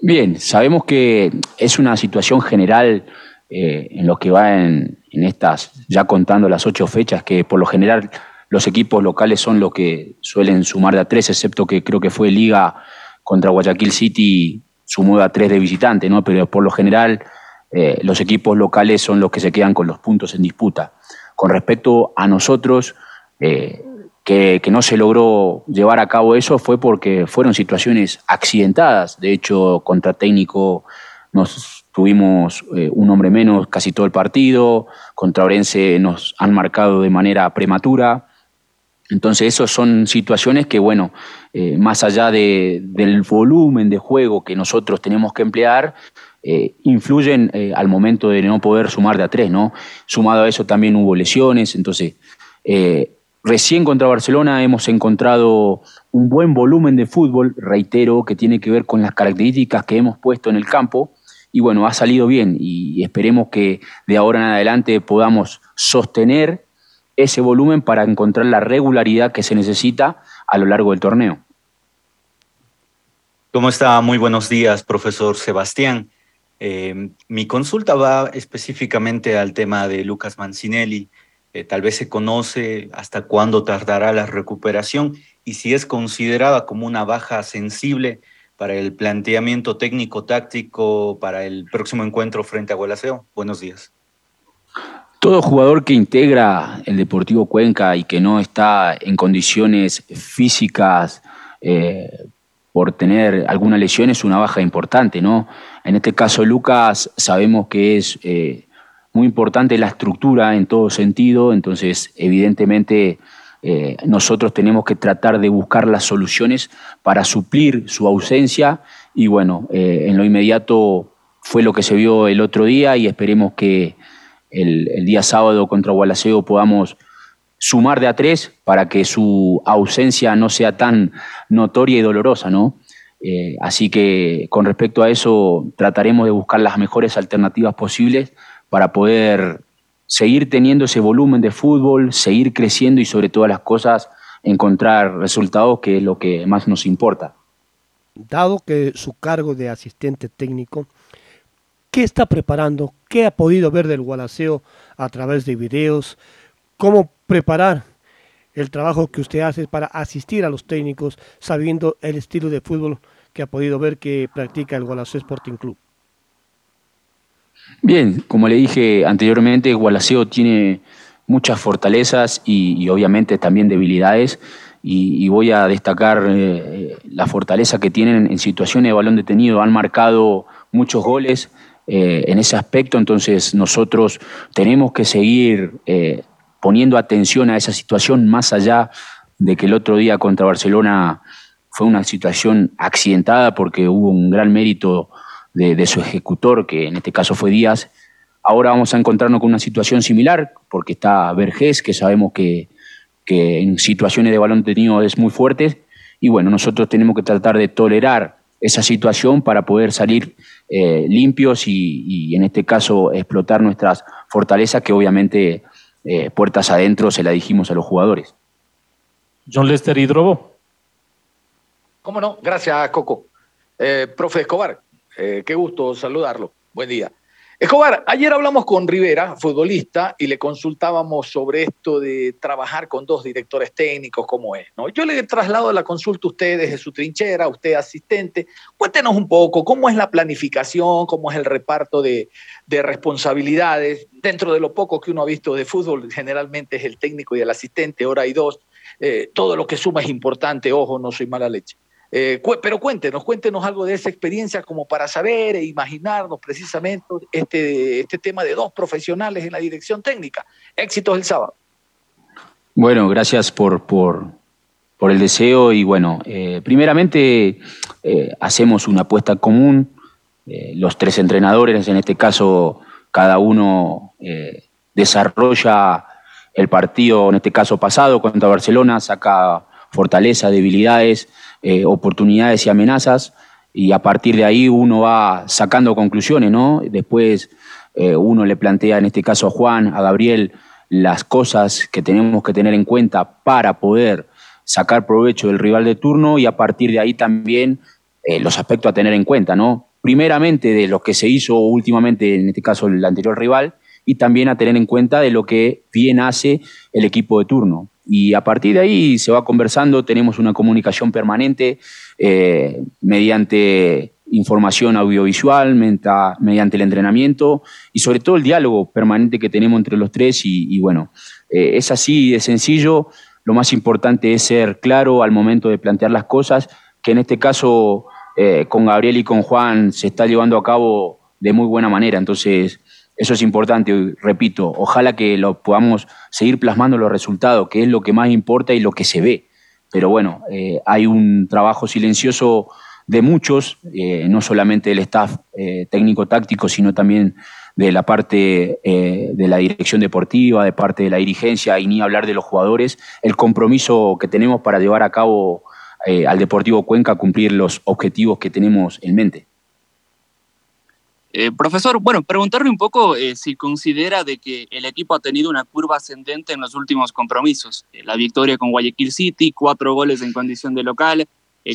Bien, sabemos que es una situación general eh, en lo que va en, en, estas, ya contando las ocho fechas, que por lo general los equipos locales son los que suelen sumar de a tres, excepto que creo que fue Liga contra Guayaquil City sumó a tres de visitante, ¿no? Pero por lo general eh, los equipos locales son los que se quedan con los puntos en disputa. Con respecto a nosotros, eh, que, no se logró llevar a cabo eso fue porque fueron situaciones accidentadas. De hecho, contra técnico nos tuvimos eh, un hombre menos casi todo el partido, contra Orense nos han marcado de manera prematura. Entonces, esas son situaciones que, bueno, eh, más allá del volumen de juego que nosotros tenemos que emplear, eh, influyen al momento de no poder sumar de a tres, ¿no? Sumado a eso también hubo lesiones, entonces, recién contra Barcelona hemos encontrado un buen volumen de fútbol, reitero, que tiene que ver con las características que hemos puesto en el campo, y bueno, ha salido bien, y esperemos que de ahora en adelante podamos sostener ese volumen para encontrar la regularidad que se necesita a lo largo del torneo. ¿Cómo está? Muy buenos días, profesor Sebastián. Eh, mi consulta va específicamente al tema de Lucas Mancinelli. Eh, tal vez se conoce hasta cuándo tardará la recuperación y si es considerada como una baja sensible para el planteamiento técnico-táctico para el próximo encuentro frente a Gualaceo. Buenos días. Todo jugador que integra el Deportivo Cuenca y que no está en condiciones físicas eh, por tener alguna lesión es una baja importante, ¿no? En este caso, Lucas, sabemos que es eh, muy importante la estructura en todo sentido, entonces, evidentemente, eh, nosotros tenemos que tratar de buscar las soluciones para suplir su ausencia y, bueno, en lo inmediato fue lo que se vio el otro día y esperemos que el, día sábado contra Gualaceo podamos sumar de a tres para que su ausencia no sea tan notoria y dolorosa, ¿no? Eh, así que con respecto a eso trataremos de buscar las mejores alternativas posibles para poder seguir teniendo ese volumen de fútbol, seguir creciendo y sobre todas las cosas encontrar resultados que es lo que más nos importa. Dado que su cargo de asistente técnico, ¿qué está preparando? ¿Qué ha podido ver del Gualaceo a través de videos? ¿Cómo preparar el trabajo que usted hace para asistir a los técnicos sabiendo el estilo de fútbol que ha podido ver que practica el Gualaceo Sporting Club? Bien, como le dije anteriormente, Gualaceo tiene muchas fortalezas y, obviamente también debilidades. Y, voy a destacar eh, la fortaleza que tienen en situaciones de balón detenido. Han marcado muchos goles eh, en ese aspecto, entonces nosotros tenemos que seguir eh, poniendo atención a esa situación más allá de que el otro día contra Barcelona fue una situación accidentada porque hubo un gran mérito de, su ejecutor, que en este caso fue Díaz. Ahora vamos a encontrarnos con una situación similar porque está Vergés, que sabemos que, en situaciones de balón tenido es muy fuerte. Y bueno, nosotros tenemos que tratar de tolerar esa situación para poder salir eh, limpios y, en este caso explotar nuestras fortalezas que obviamente eh, puertas adentro se la dijimos a los jugadores. John Lester Hidrobo. ¿Cómo no? Gracias, Coco. Eh, profe Escobar, eh, qué gusto saludarlo. Buen día. Escobar, ayer hablamos con Rivera, futbolista, y le consultábamos sobre esto de trabajar con dos directores técnicos, cómo es. ¿no? Yo le he trasladado la consulta a usted desde su trinchera, usted asistente. Cuéntenos un poco cómo es la planificación, cómo es el reparto de, responsabilidades. Dentro de lo poco que uno ha visto de fútbol, generalmente es el técnico y el asistente, ahora hay dos. Eh, todo lo que suma es importante, ojo, no soy mala leche. Eh, pero cuéntenos, cuéntenos algo de esa experiencia como para saber e imaginarnos precisamente este, este tema de dos profesionales en la dirección técnica. Éxitos el sábado. Bueno, gracias por, por, el deseo y bueno, eh, primeramente eh, hacemos una apuesta común, los tres entrenadores, en este caso cada uno desarrolla el partido, en este caso pasado contra Barcelona, saca fortaleza, debilidades, eh, oportunidades y amenazas, y a partir de ahí uno va sacando conclusiones, ¿no? Después eh, uno le plantea, en este caso a Juan, a Gabriel, las cosas que tenemos que tener en cuenta para poder sacar provecho del rival de turno y a partir de ahí también eh, los aspectos a tener en cuenta, ¿no? Primeramente de lo que se hizo últimamente, en este caso el anterior rival, y también a tener en cuenta de lo que bien hace el equipo de turno. Y a partir de ahí se va conversando, tenemos una comunicación permanente eh, mediante información audiovisual, mediante el entrenamiento y sobre todo el diálogo permanente que tenemos entre los tres. Y, bueno, eh, es así de sencillo. Lo más importante es ser claro al momento de plantear las cosas, que en este caso eh, con Gabriel y con Juan se está llevando a cabo de muy buena manera. Entonces, eso es importante, repito, ojalá que lo podamos seguir plasmando los resultados, que es lo que más importa y lo que se ve. Pero bueno, eh, hay un trabajo silencioso de muchos, eh, no solamente del staff eh, técnico-táctico, sino también de la parte de la dirección deportiva, de parte de la dirigencia, y ni hablar de los jugadores, el compromiso que tenemos para llevar a cabo al Deportivo Cuenca cumplir los objetivos que tenemos en mente. Eh, profesor, bueno, preguntarle un poco eh, si considera de que el equipo ha tenido una curva ascendente en los últimos compromisos. Eh, la victoria con Guayaquil City, cuatro goles en condición de local,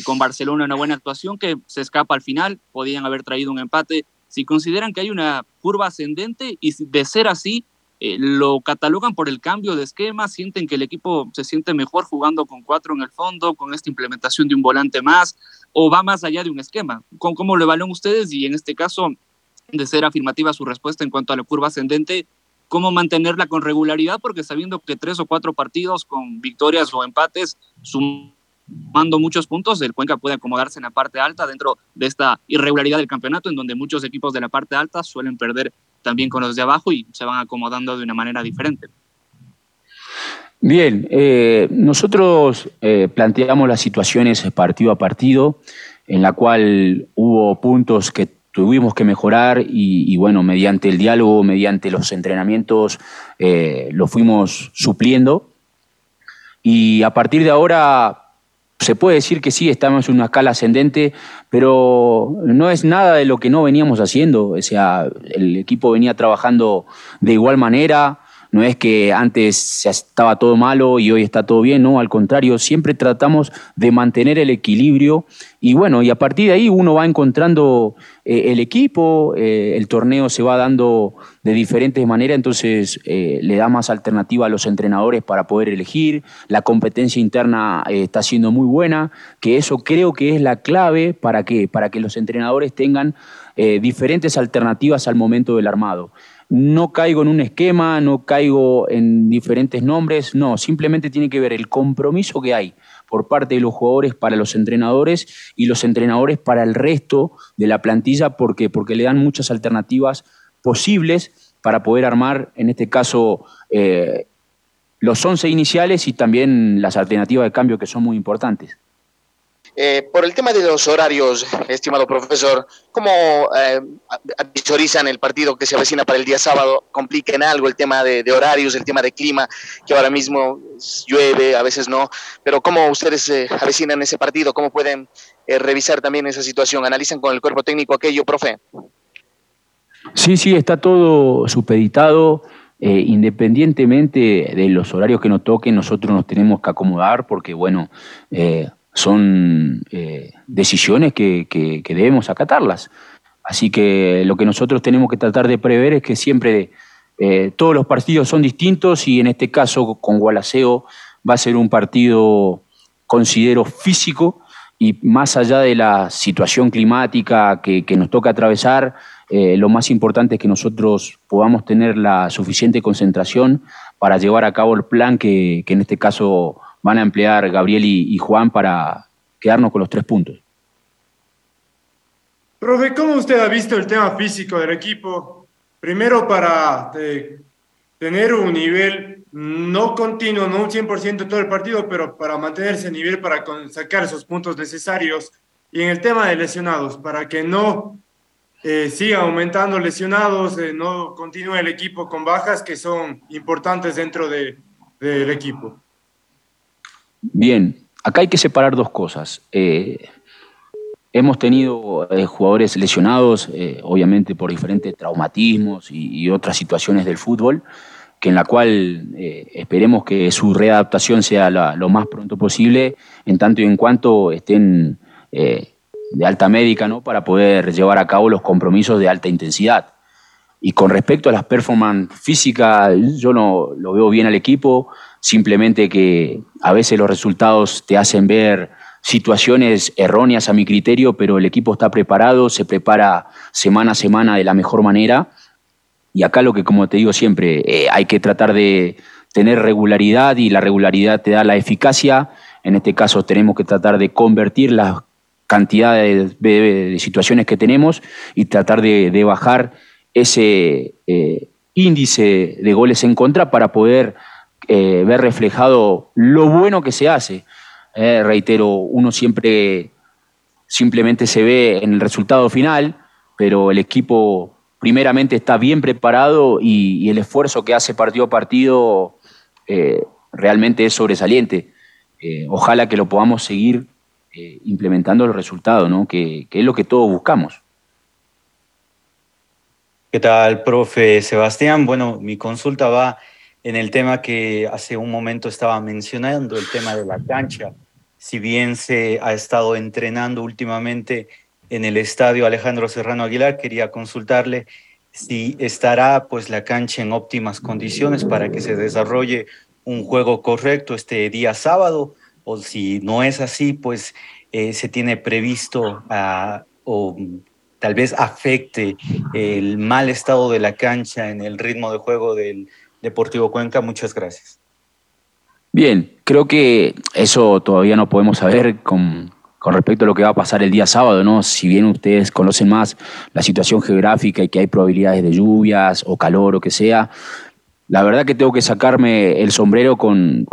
con Barcelona una buena actuación que se escapa al final, podían haber traído un empate. Si consideran que hay una curva ascendente y de ser así, lo catalogan por el cambio de esquema, sienten que el equipo se siente mejor jugando con cuatro en el fondo, con esta implementación de un volante más, o va más allá de un esquema. ¿Cómo lo evalúan ustedes? Y en este caso, de ser afirmativa su respuesta en cuanto a la curva ascendente, cómo mantenerla con regularidad, porque sabiendo que tres o cuatro partidos con victorias o empates, sumando muchos puntos, el Cuenca puede acomodarse en la parte alta dentro de esta irregularidad del campeonato, en donde muchos equipos de la parte alta suelen perder también con los de abajo y se van acomodando de una manera diferente. Bien, eh, nosotros eh, planteamos las situaciones partido a partido, en la cual hubo puntos que tuvimos que mejorar y, bueno, mediante el diálogo, mediante los entrenamientos, eh, lo fuimos supliendo. y a partir de ahora se puede decir que sí, estamos en una escala ascendente, pero no es nada de lo que no veníamos haciendo. O sea, el equipo venía trabajando de igual manera, no es que antes estaba todo malo y hoy está todo bien, no, al contrario, siempre tratamos de mantener el equilibrio y bueno, y a partir de ahí uno va encontrando eh, el equipo, eh, el torneo se va dando de diferentes maneras, entonces eh, le da más alternativa a los entrenadores para poder elegir, la competencia interna está siendo muy buena, que eso creo que es la clave para para que los entrenadores tengan diferentes alternativas al momento del armado no caigo en un esquema, no caigo en diferentes nombres, no, simplemente tiene que ver el compromiso que hay por parte de los jugadores para los entrenadores y los entrenadores para el resto de la plantilla, ¿por Porque le dan muchas alternativas posibles para poder armar, en este caso, eh, los 11 iniciales y también las alternativas de cambio que son muy importantes. Eh, por el tema de los horarios, estimado profesor, ¿cómo eh, visualizan el partido que se avecina para el día sábado? ¿Compliquen algo el tema de, horarios, el tema de clima, que ahora mismo llueve, a veces no? Pero ¿cómo ustedes eh, avecinan ese partido? ¿Cómo pueden eh, revisar también esa situación? ¿Analizan con el cuerpo técnico aquello, profe? Sí, sí, está todo supeditado. independientemente de los horarios que nos toquen, nosotros nos tenemos que acomodar porque, bueno, son eh, decisiones que, debemos acatarlas. Así que lo que nosotros tenemos que tratar de prever es que siempre eh, todos los partidos son distintos y en este caso con Gualaceo va a ser un partido, considero, físico y más allá de la situación climática que, nos toca atravesar, eh, lo más importante es que nosotros podamos tener la suficiente concentración para llevar a cabo el plan que, que en este caso van a emplear Gabriel y, Juan para quedarnos con los tres puntos. Profe, ¿cómo usted ha visto el tema físico del equipo? Primero para eh, tener un nivel no continuo, no un 100% todo el partido, pero para mantener ese nivel, para sacar esos puntos necesarios. Y en el tema de lesionados, para que no eh, siga aumentando lesionados, eh, no continúe el equipo con bajas que son importantes dentro del equipo. Bien, acá hay que separar dos cosas. Eh, hemos tenido eh, jugadores lesionados, eh, obviamente por diferentes traumatismos y, otras situaciones del fútbol, que en la cual esperemos que su readaptación sea lo más pronto posible, en tanto y en cuanto estén de alta médica, ¿no? para poder llevar a cabo los compromisos de alta intensidad. Y con respecto a las performances físicas, yo no lo veo bien al equipo simplemente que a veces los resultados te hacen ver situaciones erróneas a mi criterio, pero el equipo está preparado, se prepara semana a semana de la mejor manera. Y acá lo que, como te digo siempre, eh, hay que tratar de tener regularidad y la regularidad te da la eficacia. En este caso tenemos que tratar de convertir las cantidades de, situaciones que tenemos y tratar de, bajar ese eh, índice de goles en contra para poder eh, ver reflejado lo bueno que se hace. Eh, reitero, uno siempre simplemente se ve en el resultado final, pero el equipo primeramente está bien preparado y, el esfuerzo que hace partido a partido eh, realmente es sobresaliente. ojalá que lo podamos seguir implementando el resultado, ¿no? que es lo que todos buscamos. ¿Qué tal, profe Sebastián? Bueno, mi consulta va en el tema que hace un momento estaba mencionando, el tema de la cancha. Si bien se ha estado entrenando últimamente en el estadio Alejandro Serrano Aguilar, quería consultarle si estará pues la cancha en óptimas condiciones para que se desarrolle un juego correcto este día sábado o si no es así, pues eh, se tiene previsto ah, o tal vez afecte el mal estado de la cancha en el ritmo de juego del, Deportivo Cuenca. Muchas gracias. Bien, creo que eso todavía no podemos saber con, respecto a lo que va a pasar el día sábado, ¿no? Si bien ustedes conocen más la situación geográfica y que hay probabilidades de lluvias o calor o que sea, la verdad que tengo que sacarme el sombrero con,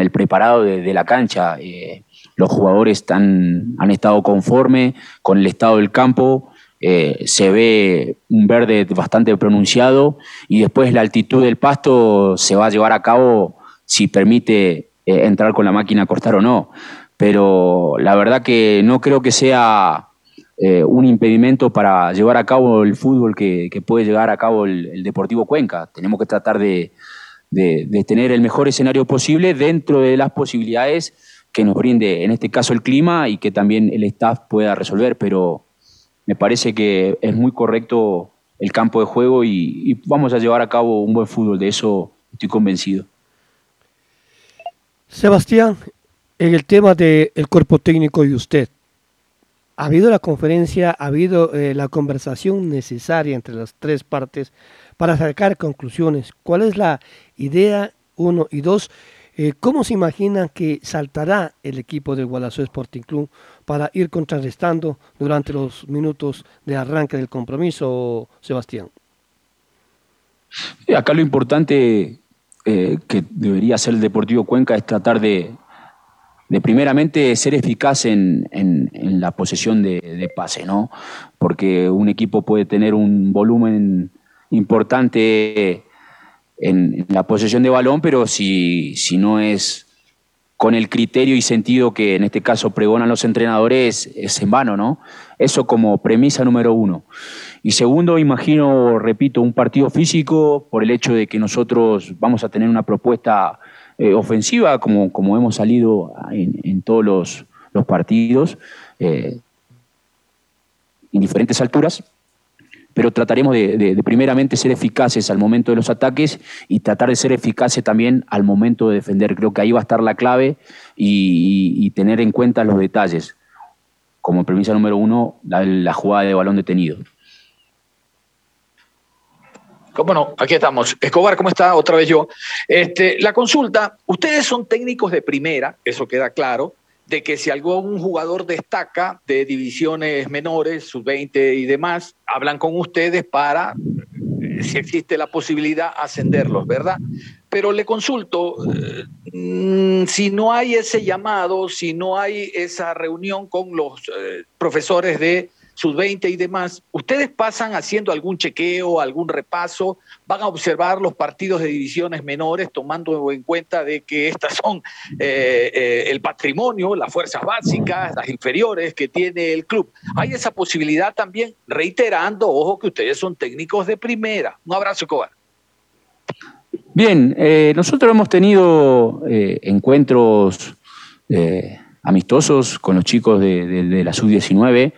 el preparado de, la cancha. Eh, los jugadores han estado conforme con el estado del campo, eh, se ve un verde bastante pronunciado y después la altitud del pasto se va a llevar a cabo si permite eh, entrar con la máquina a cortar o no. Pero la verdad que no creo que sea eh, un impedimento para llevar a cabo el fútbol que, puede llegar a cabo el, Deportivo Cuenca. Tenemos que tratar de, tener el mejor escenario posible dentro de las posibilidades que nos brinde, en este caso, el clima y que también el staff pueda resolver. Pero me parece que es muy correcto el campo de juego y vamos a llevar a cabo un buen fútbol. De eso estoy convencido. Sebastián, en el tema del cuerpo técnico y usted, ¿ha habido la conferencia, ha habido eh, la conversación necesaria entre las tres partes para sacar conclusiones? ¿Cuál es la idea, uno? Y dos, eh, ¿cómo se imaginan que saltará el equipo del Guadalajara Sporting Club para ir contrarrestando durante los minutos de arranque del compromiso, Sebastián? Acá lo importante eh, que debería hacer el Deportivo Cuenca es tratar de, primeramente ser eficaz en, la posesión de, pase, ¿no? Porque un equipo puede tener un volumen importante en, la posesión de balón, pero si, si no es con el criterio y sentido que en este caso pregonan los entrenadores, es en vano, ¿no? Eso como premisa número uno. Y segundo, imagino, repito, un partido físico por el hecho de que nosotros vamos a tener una propuesta eh, ofensiva, como, como hemos salido en, todos los, partidos, eh, en diferentes alturas, pero trataremos de, primeramente ser eficaces al momento de los ataques y tratar de ser eficaces también al momento de defender. Creo que ahí va a estar la clave y, tener en cuenta los detalles. Como premisa número uno, la jugada de balón detenido. ¿Cómo no? Aquí estamos. Escobar, ¿cómo está? Otra vez yo. Este, la consulta, ustedes son técnicos de primera, eso queda claro, de que si algún jugador destaca de divisiones menores, sub-20 y demás, hablan con ustedes para, eh, si existe la posibilidad, ascenderlos, ¿verdad? Pero le consulto, eh, si no hay ese llamado, si no hay esa reunión con los eh, profesores de sus 20 y demás, ¿ustedes pasan haciendo algún chequeo, algún repaso? ¿Van a observar los partidos de divisiones menores tomando en cuenta de que estas son eh, eh, el patrimonio, las fuerzas básicas, las inferiores que tiene el club? Hay esa posibilidad también, reiterando, ojo que ustedes son técnicos de primera. Un abrazo, Cobar. Bien, eh, nosotros hemos tenido encuentros amistosos con los chicos de, de la sub-19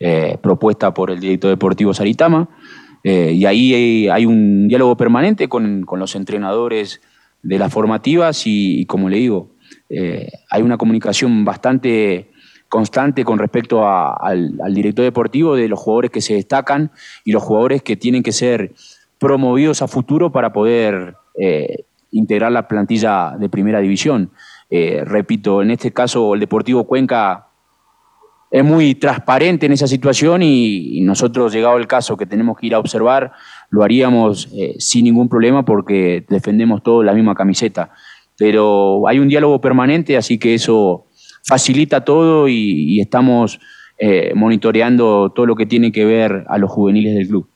eh, propuesta por el director deportivo Saritama. Eh, y ahí hay, un diálogo permanente con, los entrenadores de las formativas y, como le digo, eh, hay una comunicación bastante constante con respecto al, director deportivo de los jugadores que se destacan y los jugadores que tienen que ser promovidos a futuro para poder integrar la plantilla de primera división. repito, en este caso el Deportivo Cuenca es muy transparente en esa situación y, nosotros, llegado el caso que tenemos que ir a observar, lo haríamos eh, sin ningún problema porque defendemos todos la misma camiseta. Pero hay un diálogo permanente, así que eso facilita todo y, estamos eh, monitoreando todo lo que tiene que ver a los juveniles del club.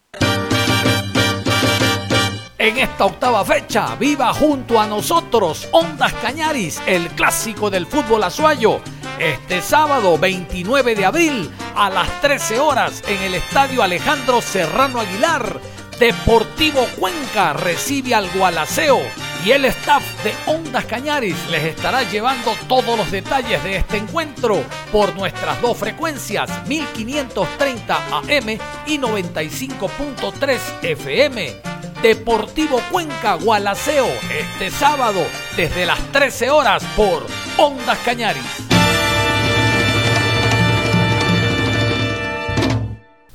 En esta octava fecha, viva junto a nosotros Ondas Cañaris, el clásico del fútbol azuayo este sábado 29 de abril a las 13 horas en el Estadio Alejandro Serrano Aguilar. Deportivo Cuenca recibe al Gualaceo y el staff de Ondas Cañaris les estará llevando todos los detalles de este encuentro por nuestras dos frecuencias 1530 AM y 95.3 FM. Deportivo Cuenca Gualaceo este sábado desde las 13 horas por Ondas Cañaris.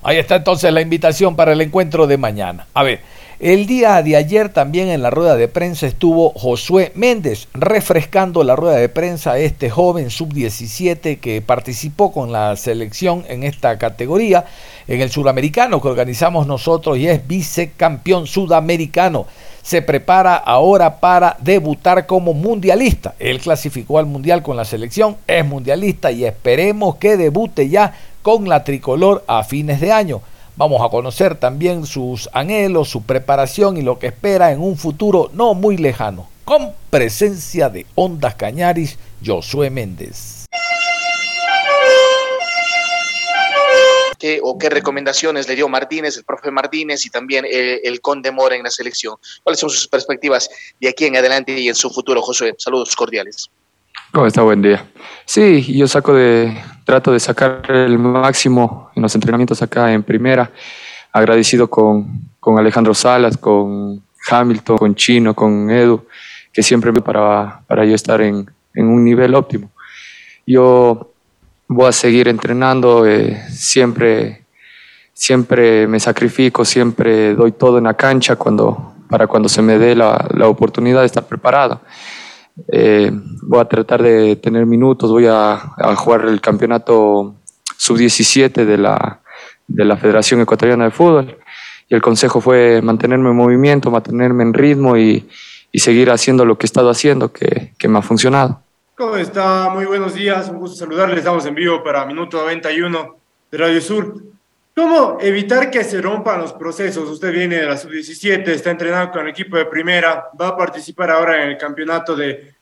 Ahí está entonces la invitación para el encuentro de mañana. A ver, el día de ayer también en la rueda de prensa estuvo Josué Méndez refrescando la rueda de prensa a este joven sub-17 que participó con la selección en esta categoría en el sudamericano que organizamos nosotros y es vicecampeón sudamericano. Se prepara ahora para debutar como mundialista. Él clasificó al mundial con la selección, es mundialista y esperemos que debute ya con la tricolor a fines de año. Vamos a conocer también sus anhelos, su preparación y lo que espera en un futuro no muy lejano. Con presencia de Ondas Cañaris, Josué Méndez. ¿Qué, o qué recomendaciones le dio Martínez, el profe Martínez y también eh, el Conde Mora en la selección? ¿Cuáles son sus perspectivas de aquí en adelante y en su futuro, Josué? Saludos cordiales. ¿Cómo está? Buen día. Sí, yo saco de, trato de sacar el máximo en los entrenamientos acá en primera. Agradecido con, con Alejandro Salas, con Hamilton, con Chino, con Edu, que siempre me para, para yo estar en, en un nivel óptimo. Yo voy a seguir entrenando, eh, siempre, siempre me sacrifico, siempre doy todo en la cancha cuando, para cuando se me dé la, la oportunidad de estar preparado. Eh, voy a tratar de tener minutos, voy a, a jugar el campeonato sub-17 de la, de la Federación Ecuatoriana de Fútbol y el consejo fue mantenerme en movimiento, mantenerme en ritmo y, y seguir haciendo lo que he estado haciendo, que, que me ha funcionado. ¿Cómo está? Muy buenos días, un gusto saludarles. Estamos en vivo para Minuto 91 de Radio Sur. ¿Cómo evitar que se rompan los procesos? Usted viene de la sub-17, está entrenando con el equipo de primera, va a participar ahora en el campeonato de,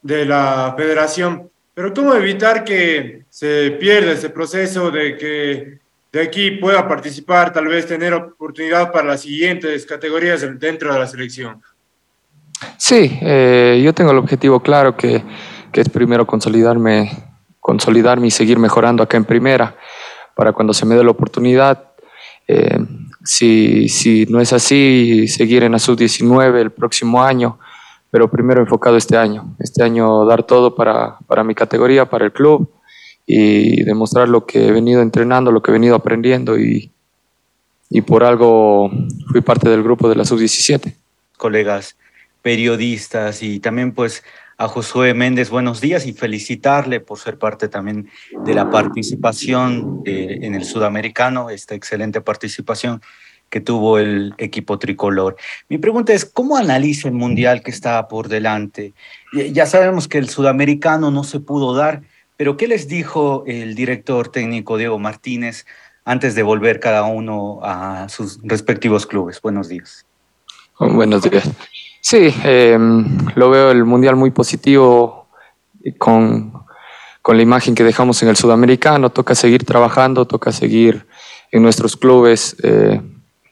de la federación. Pero ¿cómo evitar que se pierda ese proceso de que de aquí pueda participar, tal vez tener oportunidad para las siguientes categorías dentro de la selección? Sí, eh, yo tengo el objetivo claro que, que, es primero consolidarme, consolidarme y seguir mejorando acá en primera para cuando se me dé la oportunidad. Eh, si, si no es así, seguir en la sub-19 el próximo año, pero primero enfocado este año. Este año dar todo para, para mi categoría, para el club y demostrar lo que he venido entrenando, lo que he venido aprendiendo y, y por algo fui parte del grupo de la sub-17. Colegas periodistas y también pues a Josué Méndez, buenos días y felicitarle por ser parte también de la participación eh, en el sudamericano, esta excelente participación que tuvo el equipo tricolor. Mi pregunta es, ¿cómo analiza el mundial que está por delante? Ya sabemos que el sudamericano no se pudo dar, pero ¿qué les dijo el director técnico Diego Martínez antes de volver cada uno a sus respectivos clubes? Buenos días. Buenos días. Sí, eh, lo veo el Mundial muy positivo con, con la imagen que dejamos en el sudamericano. Toca seguir trabajando, toca seguir en nuestros clubes eh,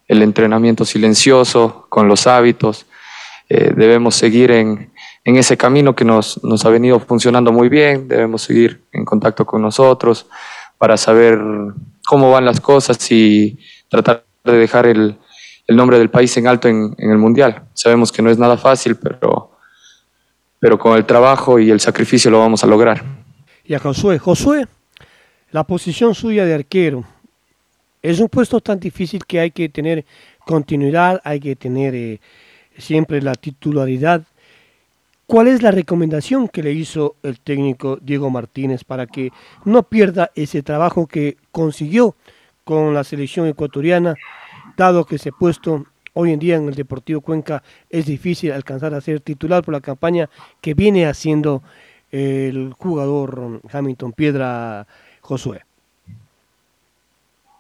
el entrenamiento silencioso, con los hábitos. Eh, debemos seguir en, en, ese camino que nos, nos ha venido funcionando muy bien. Debemos seguir en contacto con nosotros para saber cómo van las cosas y tratar de dejar el, el nombre del país en alto en, el Mundial. Sabemos que no es nada fácil, pero, pero con el trabajo y el sacrificio lo vamos a lograr. Y a Josué, Josué, la posición suya de arquero es un puesto tan difícil que hay que tener continuidad, hay que tener eh, siempre la titularidad. ¿Cuál es la recomendación que le hizo el técnico Diego Martínez para que no pierda ese trabajo que consiguió con la selección ecuatoriana dado que ese puesto hoy en día en el Deportivo Cuenca es difícil alcanzar a ser titular por la campaña que viene haciendo el jugador Hamilton Piedra Josué.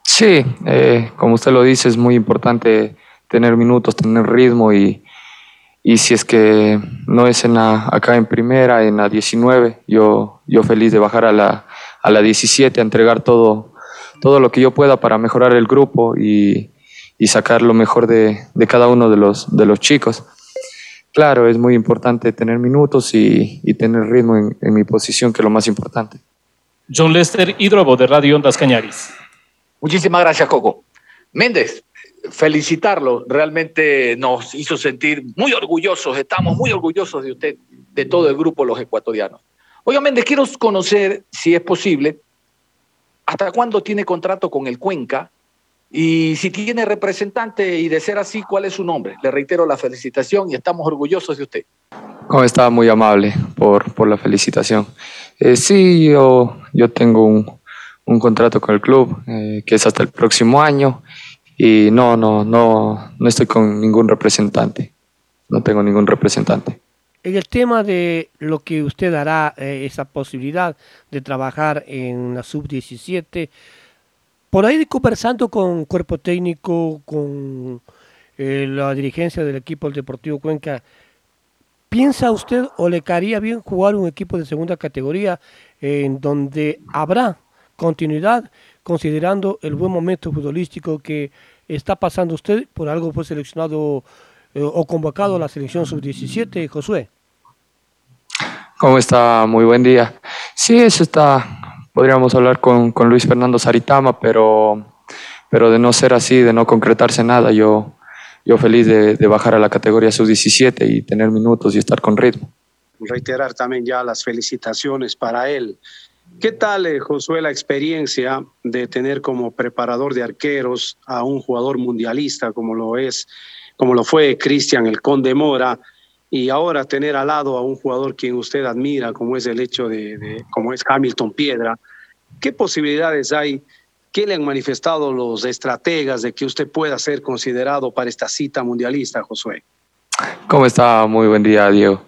Sí, eh, como usted lo dice, es muy importante tener minutos, tener ritmo y, y si es que no es en la, acá en primera, en la 19, yo, yo feliz de bajar a la, a la 17, a entregar todo, todo lo que yo pueda para mejorar el grupo y, y sacar lo mejor de, de, cada uno de los, de los chicos. Claro, es muy importante tener minutos y, y tener ritmo en, en, mi posición, que es lo más importante. John Lester Hidrobo, de Radio Ondas Cañaris. Muchísimas gracias, Coco. Méndez, felicitarlo, realmente nos hizo sentir muy orgullosos, estamos muy orgullosos de usted, de todo el grupo Los Ecuatorianos. Oiga, Méndez, quiero conocer, si es posible, hasta cuándo tiene contrato con el Cuenca y si tiene representante y de ser así, ¿cuál es su nombre? Le reitero la felicitación y estamos orgullosos de usted. Oh, estaba muy amable por, por la felicitación. Eh, sí, yo, yo tengo un, un, contrato con el club eh, que es hasta el próximo año y no, no, no, no estoy con ningún representante. No tengo ningún representante. En el tema de lo que usted hará, eh, esa posibilidad de trabajar en la sub-17, por ahí conversando con cuerpo técnico, con eh, la dirigencia del equipo del Deportivo Cuenca, ¿Piensa usted o le caería bien jugar un equipo de segunda categoría en donde habrá continuidad considerando el buen momento futbolístico que está pasando usted? Por algo fue seleccionado eh, o convocado a la selección sub-17, Josué. ¿Cómo está? Muy buen día. Sí, eso está, podríamos hablar con, con Luis Fernando Saritama, pero, pero de no ser así, de no concretarse nada, yo, yo feliz de, de bajar a la categoría sub-17 y tener minutos y estar con ritmo. Reiterar también ya las felicitaciones para él. ¿Qué tal, eh, Josué, la experiencia de tener como preparador de arqueros a un jugador mundialista como lo es, como lo fue Cristian el Conde Mora, y ahora tener al lado a un jugador quien usted admira, como es el hecho de, de como es Hamilton Piedra? ¿Qué posibilidades hay ¿Qué le han manifestado los estrategas de que usted pueda ser considerado para esta cita mundialista, Josué? ¿Cómo está? Muy buen día, Diego.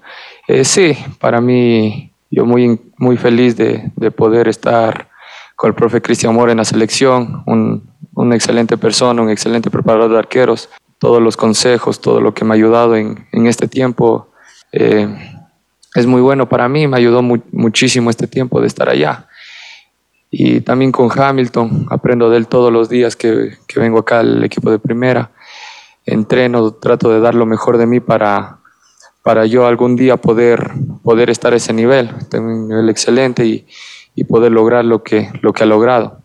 Eh, sí, para mí, yo muy, muy feliz de, de, poder estar con el profe Cristian Mora en la selección, un, una excelente persona, un excelente preparador de arqueros. Todos los consejos, todo lo que me ha ayudado en, en este tiempo eh, es muy bueno para mí, me ayudó mu muchísimo este tiempo de estar allá y también con Hamilton, aprendo de él todos los días que, que, vengo acá al equipo de primera, entreno, trato de dar lo mejor de mí para, para yo algún día poder, poder estar a ese nivel, tengo un nivel excelente y, y poder lograr lo que, lo que ha logrado.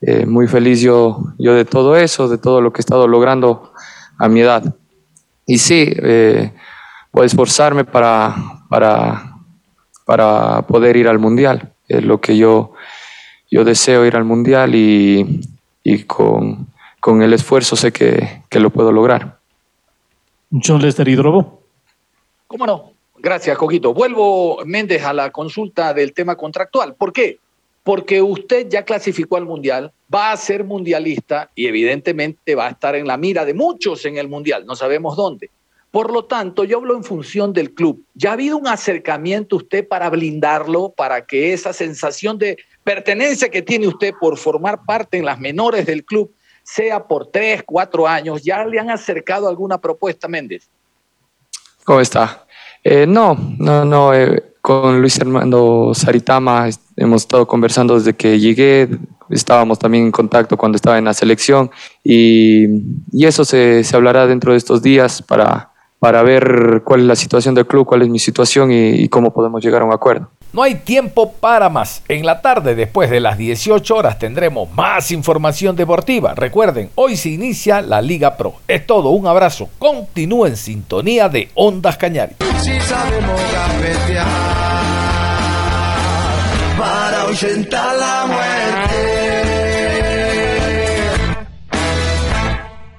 Eh, muy feliz yo, yo de todo eso, de todo lo que he estado logrando a mi edad. Y sí, eh, voy a esforzarme para, para, para poder ir al Mundial, es lo que yo yo deseo ir al Mundial y, y con, con, el esfuerzo sé que, que, lo puedo lograr. John Lester Hidrobo. ¿Cómo no? Gracias, Coquito. Vuelvo, Méndez, a la consulta del tema contractual. ¿Por qué? Porque usted ya clasificó al Mundial, va a ser mundialista y evidentemente va a estar en la mira de muchos en el Mundial, no sabemos dónde. Por lo tanto, yo hablo en función del club. ¿Ya ha habido un acercamiento usted para blindarlo, para que esa sensación de pertenencia que tiene usted por formar parte en las menores del club sea por tres, cuatro años? ¿Ya le han acercado alguna propuesta, Méndez? ¿Cómo está? Eh, no, no, no. Eh, con Luis Armando Saritama hemos estado conversando desde que llegué. Estábamos también en contacto cuando estaba en la selección y, y eso se, se hablará dentro de estos días para para ver cuál es la situación del club, cuál es mi situación y, y, cómo podemos llegar a un acuerdo. No hay tiempo para más. En la tarde, después de las 18 horas, tendremos más información deportiva. Recuerden, hoy se inicia la Liga Pro. Es todo, un abrazo. Continúe en sintonía de Ondas Cañares. Si sabemos para ahuyentar la muerte.